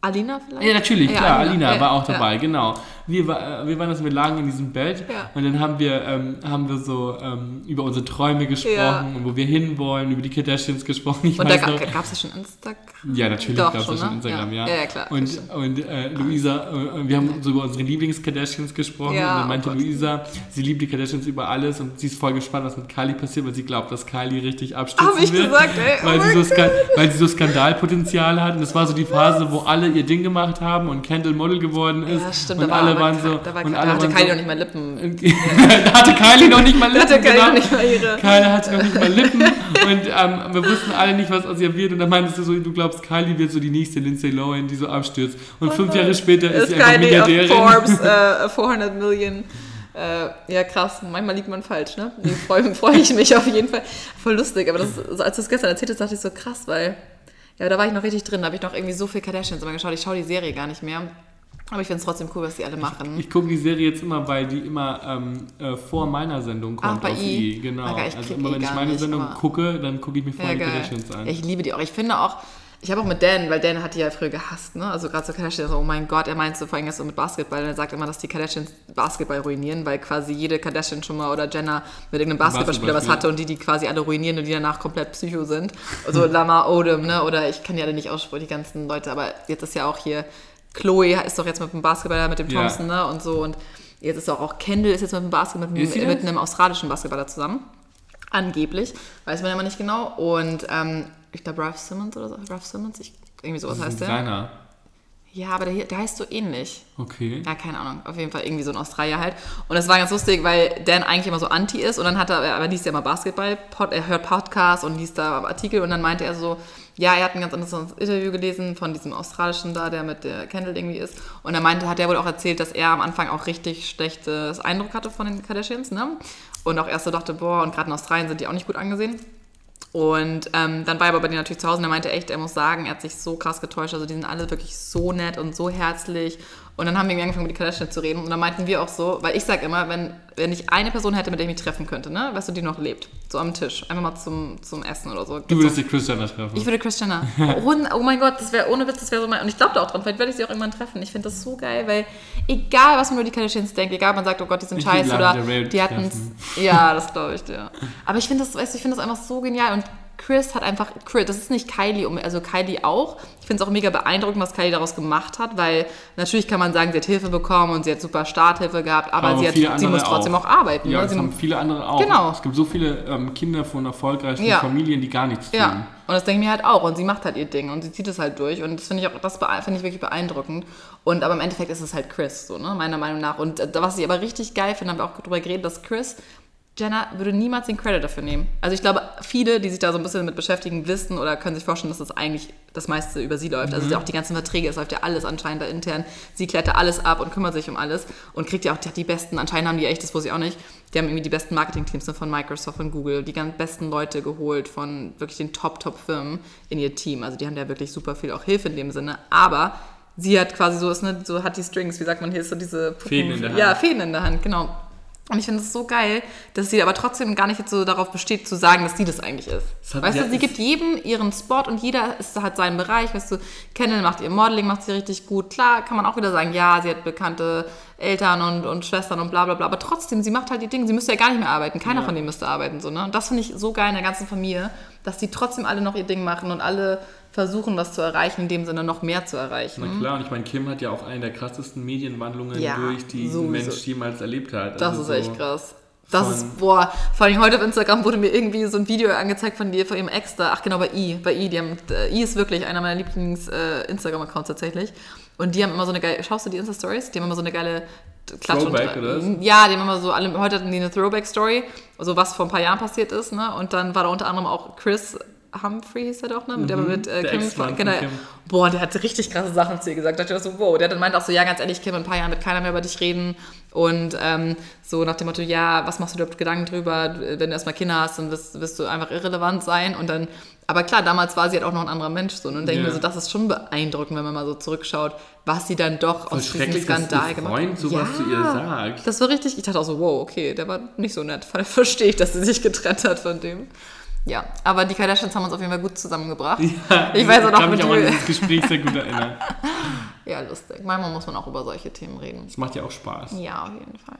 Alina vielleicht? Ja, natürlich, Ja, klar. Alina. Alina Ja, war auch ja. dabei, genau. Wir, war, äh, wir waren das, wir lagen in diesem Bett Ja. und dann haben wir, ähm, haben wir so ähm, über unsere Träume gesprochen Ja. und wo wir hinwollen, über die Kardashians gesprochen. Ich Und da gab es ja schon Instagram? Ja, natürlich gab es das schon ne? Instagram, ja. Ja, ja, klar. Und, und äh, Luisa, äh, wir haben so über unsere Lieblings-Kardashians gesprochen Ja, und dann oh meinte Gott. Luisa, sie liebt die Kardashians über alles und sie ist voll gespannt, was mit Kylie passiert, weil sie glaubt, dass Kylie richtig abstürzen Hab ich wird. gesagt, ey, oh weil, sie so weil sie so Skandalpotenzial hat und das war so die Phase, wo alle ihr Ding gemacht haben und Kendall Model geworden ist Ja, stimmt. und war alle waren so Da, war, und da alle hatte Kylie so, noch nicht mal Lippen. da hatte Kylie noch nicht mal Da Lippen, hatte Kylie genau. noch nicht mal ihre... Kylie hatte noch nicht mal Lippen und ähm, wir wussten alle nicht, was aus ihr wird. Und dann meintest du so, du glaubst, Kylie wird so die nächste Lindsay Lohan, die so abstürzt. Und fünf Jahre später ist, ist sie einfach Milliardärin. Forbes äh, 400 Millionen. Äh, ja, krass. Manchmal liegt man falsch, ne? Nee, freue freu ich mich auf jeden Fall. Voll lustig. Aber das, also als du es gestern erzählt hast, dachte ich so krass, weil ja, da war ich noch richtig drin. Da habe ich noch irgendwie so viel Kardashians immer geschaut. Ich schaue die Serie gar nicht mehr. Aber ich finde es trotzdem cool, was die alle machen. Ich gucke die Serie jetzt immer, weil die immer ähm, äh, vor meiner Sendung kommt Ach, bei auf I? I. Genau. Ich also immer I wenn ich meine nicht, Sendung gucke, dann gucke ich mir vorher Ja, die. Kardashians an. Ich liebe die auch. Ich finde auch, ich habe auch mit Dan, weil Dan hat die ja früher gehasst, ne? Also gerade so Kardashians, so, oh mein Gott, er meint so vor allem so mit Basketball, er sagt immer, dass die Kardashians Basketball ruinieren, weil quasi jede Kardashian schon mal oder Jenner mit irgendeinem Basketballspieler was hatte und die, die quasi alle ruinieren und die danach komplett psycho sind. Also Lama Odom, ne? Oder ich kann die alle nicht aussprechen, die ganzen Leute, aber jetzt ist ja auch hier, Chloe ist doch jetzt mit dem Basketballer, mit dem Ja. Thompson, ne? Und so und jetzt ist auch, auch Kendall ist jetzt mit dem Basketball, mit, mit einem australischen Basketballer zusammen. Angeblich, weiß man ja immer nicht genau. Und ähm, ich glaube, Ralph Simmons oder so. Ralph Simmons, ich, irgendwie sowas Das heißt der. kleiner. Ja, aber der, der heißt so ähnlich. Okay. Ja, keine Ahnung. Auf jeden Fall irgendwie so ein Australier halt. Und das war ganz lustig, weil Dan eigentlich immer so anti ist und dann hat er, aber liest ja immer Basketball, er hört Podcasts und liest da Artikel und dann meinte er so, ja, er hat ein ganz anderes Interview gelesen von diesem australischen da, der mit der Kendall irgendwie ist. Und er meinte, hat er wohl auch erzählt, dass er am Anfang auch richtig schlechtes Eindruck hatte von den Kardashians, ne? Und auch erst so dachte, boah, und gerade in Australien sind die auch nicht gut angesehen. Und ähm, dann war er aber bei denen natürlich zu Hause und er meinte echt, er muss sagen, er hat sich so krass getäuscht. Also die sind alle wirklich so nett und so herzlich. Und dann haben wir angefangen, mit die Kardashians zu reden. Und dann meinten wir auch so, weil ich sag immer, wenn, wenn ich eine Person hätte, mit der ich mich treffen könnte, ne, weißt du, die noch lebt, so am Tisch, einfach mal zum, zum Essen oder so. Du würdest die Chris Jenner treffen. Ich würde Kris Jenner. Oh, oh mein Gott, das wäre ohne Witz, das wäre so mein. Und ich glaube da auch dran. Vielleicht werde ich sie auch irgendwann treffen. Ich finde das so geil, weil egal, was man über die Kardashians denkt, egal, ob man sagt, oh Gott, die sind scheiße oder die hatten. Ja, das glaube ich dir. Aber ich finde das, weißt du, ich finde das einfach so genial und Chris hat einfach, Chris, das ist nicht Kylie, also Kylie auch. Ich finde es auch mega beeindruckend, was Kylie daraus gemacht hat, weil natürlich kann man sagen, sie hat Hilfe bekommen und sie hat super Starthilfe gehabt, aber, Aber sie, hat, sie muss trotzdem auch, auch. arbeiten. Ja, ne? das haben viele andere auch. Genau. Es gibt so viele ähm, Kinder von erfolgreichen Ja. Familien, die gar nichts tun. Ja, und das denke ich mir halt auch. Und sie macht halt ihr Ding und sie zieht es halt durch. Und das finde ich auch, das finde ich wirklich beeindruckend. Und aber im Endeffekt ist es halt Chris, so, ne, meiner Meinung nach. Und äh, was ich aber richtig geil finde, haben wir auch drüber geredet, dass Chris Jenna würde niemals den Credit dafür nehmen. Also ich glaube, viele, die sich da so ein bisschen damit beschäftigen, wissen oder können sich vorstellen, dass das eigentlich das meiste über sie läuft. Also Mhm. auch die ganzen Verträge, es läuft ja alles anscheinend da intern. Sie klärt da alles ab und kümmert sich um alles und kriegt ja auch die, die besten, anscheinend haben die echt, das wusste ich auch nicht, die haben irgendwie die besten Marketingteams von Microsoft, von Google, die ganz besten Leute geholt von wirklich den Top-Top-Firmen in ihr Team. Also die haben da wirklich super viel auch Hilfe in dem Sinne. Aber sie hat quasi so, ist, ne, so hat die Strings, wie sagt man hier, ist so diese Puppen, Fäden in der Hand. Ja, Fäden in der Hand, genau. Und ich finde es so geil, dass sie aber trotzdem gar nicht jetzt so darauf besteht, zu sagen, dass sie das eigentlich ist. Hat- weißt du, sie gibt jedem ihren Spot und jeder ist, hat seinen Bereich. Weißt du, Kendall macht ihr Modeling, macht sie richtig gut. Klar, kann man auch wieder sagen, ja, sie hat bekannte Eltern und, und Schwestern und bla bla bla. Aber trotzdem, sie macht halt die Dinge. Sie müsste ja gar nicht mehr arbeiten. Keiner Ja. von denen müsste arbeiten. So, ne? Und das finde ich so geil in der ganzen Familie, dass die trotzdem alle noch ihr Ding machen und alle versuchen, was zu erreichen, in dem Sinne noch mehr zu erreichen. Na klar, und ich meine, Kim hat ja auch eine der krassesten Medienwandlungen Ja, durch, die sowieso. ein Mensch jemals erlebt hat. Das Also ist echt so- krass. Das ist, boah, vor allem heute auf Instagram wurde mir irgendwie so ein Video angezeigt von dir, von ihrem Ex da. Ach genau, bei I. Bei I, die haben, äh, I ist wirklich einer meiner Lieblings-Instagram-Accounts tatsächlich. Und die haben immer so eine geile, schaust du die Insta-Stories? Die haben immer so eine geile Klatsch Throwback, und, oder was? Ja, die haben immer so, alle, heute hatten die eine Throwback-Story, so was vor ein paar Jahren passiert ist, ne? Und dann war da unter anderem auch Chris Humphrey, hieß er doch, ne? Mit der mit äh, Mhm. Kim, genau. Kim. Boah, der hat richtig krasse Sachen zu ihr gesagt. Da dachte ich so, wow. Der dann meinte auch so, ja, ganz ehrlich, Kim, in ein paar Jahren wird keiner mehr über dich reden. Und ähm, so nach dem Motto, ja, was machst du überhaupt Gedanken drüber? Wenn du erstmal Kinder hast, dann wirst, wirst du einfach irrelevant sein. Und dann, aber klar, damals war sie halt auch noch ein anderer Mensch. So, ne? und denke Ja. mir so, das ist schon beeindruckend, wenn man mal so zurückschaut, was sie dann doch Voll aus diesem Skandal gemacht Freund sowas zu ihr sagt. Das war richtig, ich dachte auch so, wow, okay, der war nicht so nett. Verstehe ich, dass sie sich getrennt hat von dem. Ja, aber die Kardashians haben uns auf jeden Fall gut zusammengebracht. Ja, Ich weiß auch noch, kann mich auch an dieses Gespräch sehr gut erinnern. Ja, lustig. Manchmal muss man auch über solche Themen reden. Es macht ja auch Spaß. Ja, auf jeden Fall.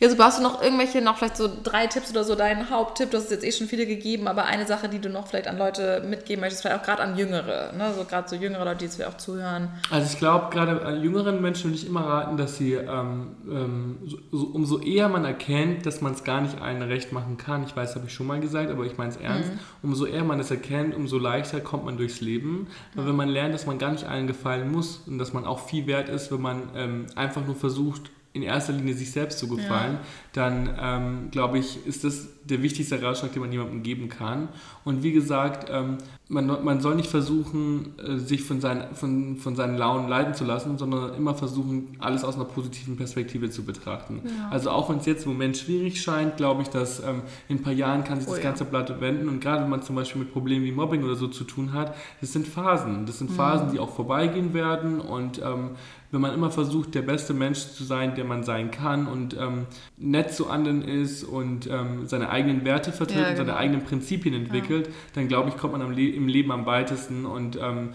Ja, super. Hast du noch irgendwelche, noch vielleicht so drei Tipps oder so, deinen Haupttipp? Du hast jetzt eh schon viele gegeben, aber eine Sache, die du noch vielleicht an Leute mitgeben möchtest, vielleicht auch gerade an Jüngere, ne? So gerade so jüngere Leute, die jetzt vielleicht auch zuhören. Also ich glaube, gerade an jüngeren Menschen würde ich immer raten, dass sie, ähm, ähm, so, so, umso eher man erkennt, dass man es gar nicht allen recht machen kann, ich weiß, habe ich schon mal gesagt, aber ich meine es ernst, umso eher man es erkennt, umso leichter kommt man durchs Leben. Weil wenn man lernt, dass man gar nicht allen gefallen muss und dass man auch viel wert ist, wenn man ähm, einfach nur versucht, in erster Linie sich selbst zu gefallen, dann ähm, glaube ich, ist das der wichtigste Ratschlag, den man jemandem geben kann. Und wie gesagt, ähm, man, man soll nicht versuchen, äh, sich von seinen, von, von seinen Launen leiten zu lassen, sondern immer versuchen, alles aus einer positiven Perspektive zu betrachten. Also auch wenn es jetzt im Moment schwierig scheint, glaube ich, dass ähm, in ein paar Jahren kann sich Oh das ja. ganze Blatt wenden. Und gerade wenn man zum Beispiel mit Problemen wie Mobbing oder so zu tun hat, das sind Phasen. Das sind Phasen, die auch vorbeigehen werden. Und ähm, wenn man immer versucht, der beste Mensch zu sein, der man sein kann und ähm, nett zu anderen ist und ähm, seine eigenen Werte vertritt Ja, und seine genau. eigenen Prinzipien entwickelt, dann glaube ich, kommt man am Le im Leben am weitesten. Und ähm,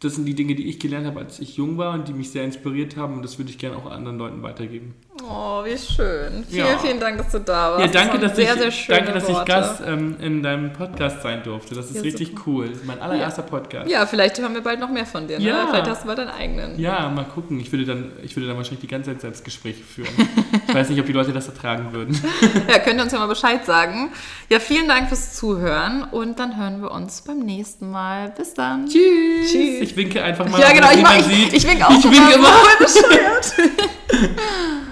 das sind die Dinge, die ich gelernt habe, als ich jung war und die mich sehr inspiriert haben. Und das würde ich gerne auch anderen Leuten weitergeben. Oh, wie schön. Vielen, Ja. vielen Dank, dass du da warst. Ja, danke, Das dass, sehr, ich, sehr schöne danke, dass ich Worte. Gast ähm, in deinem Podcast sein durfte. Das ist Ja, richtig super. cool. Das ist mein allererster Podcast. Ja, vielleicht hören wir bald noch mehr von dir. Ne? Ja. Vielleicht hast du bald deinen eigenen. Ja, mal gucken. Ich würde, dann, ich würde dann wahrscheinlich die ganze Zeit Selbstgespräche führen. ich weiß nicht, ob die Leute das ertragen würden. Ja, könnt ihr uns ja mal Bescheid sagen. Ja, vielen Dank fürs Zuhören und dann hören wir uns beim nächsten Mal. Bis dann. Tschüss. Tschüss. Ich winke einfach mal, Ja, genau, ich, mach, ich, ich wink auch Ich winke immer. immer. Voll bescheuert.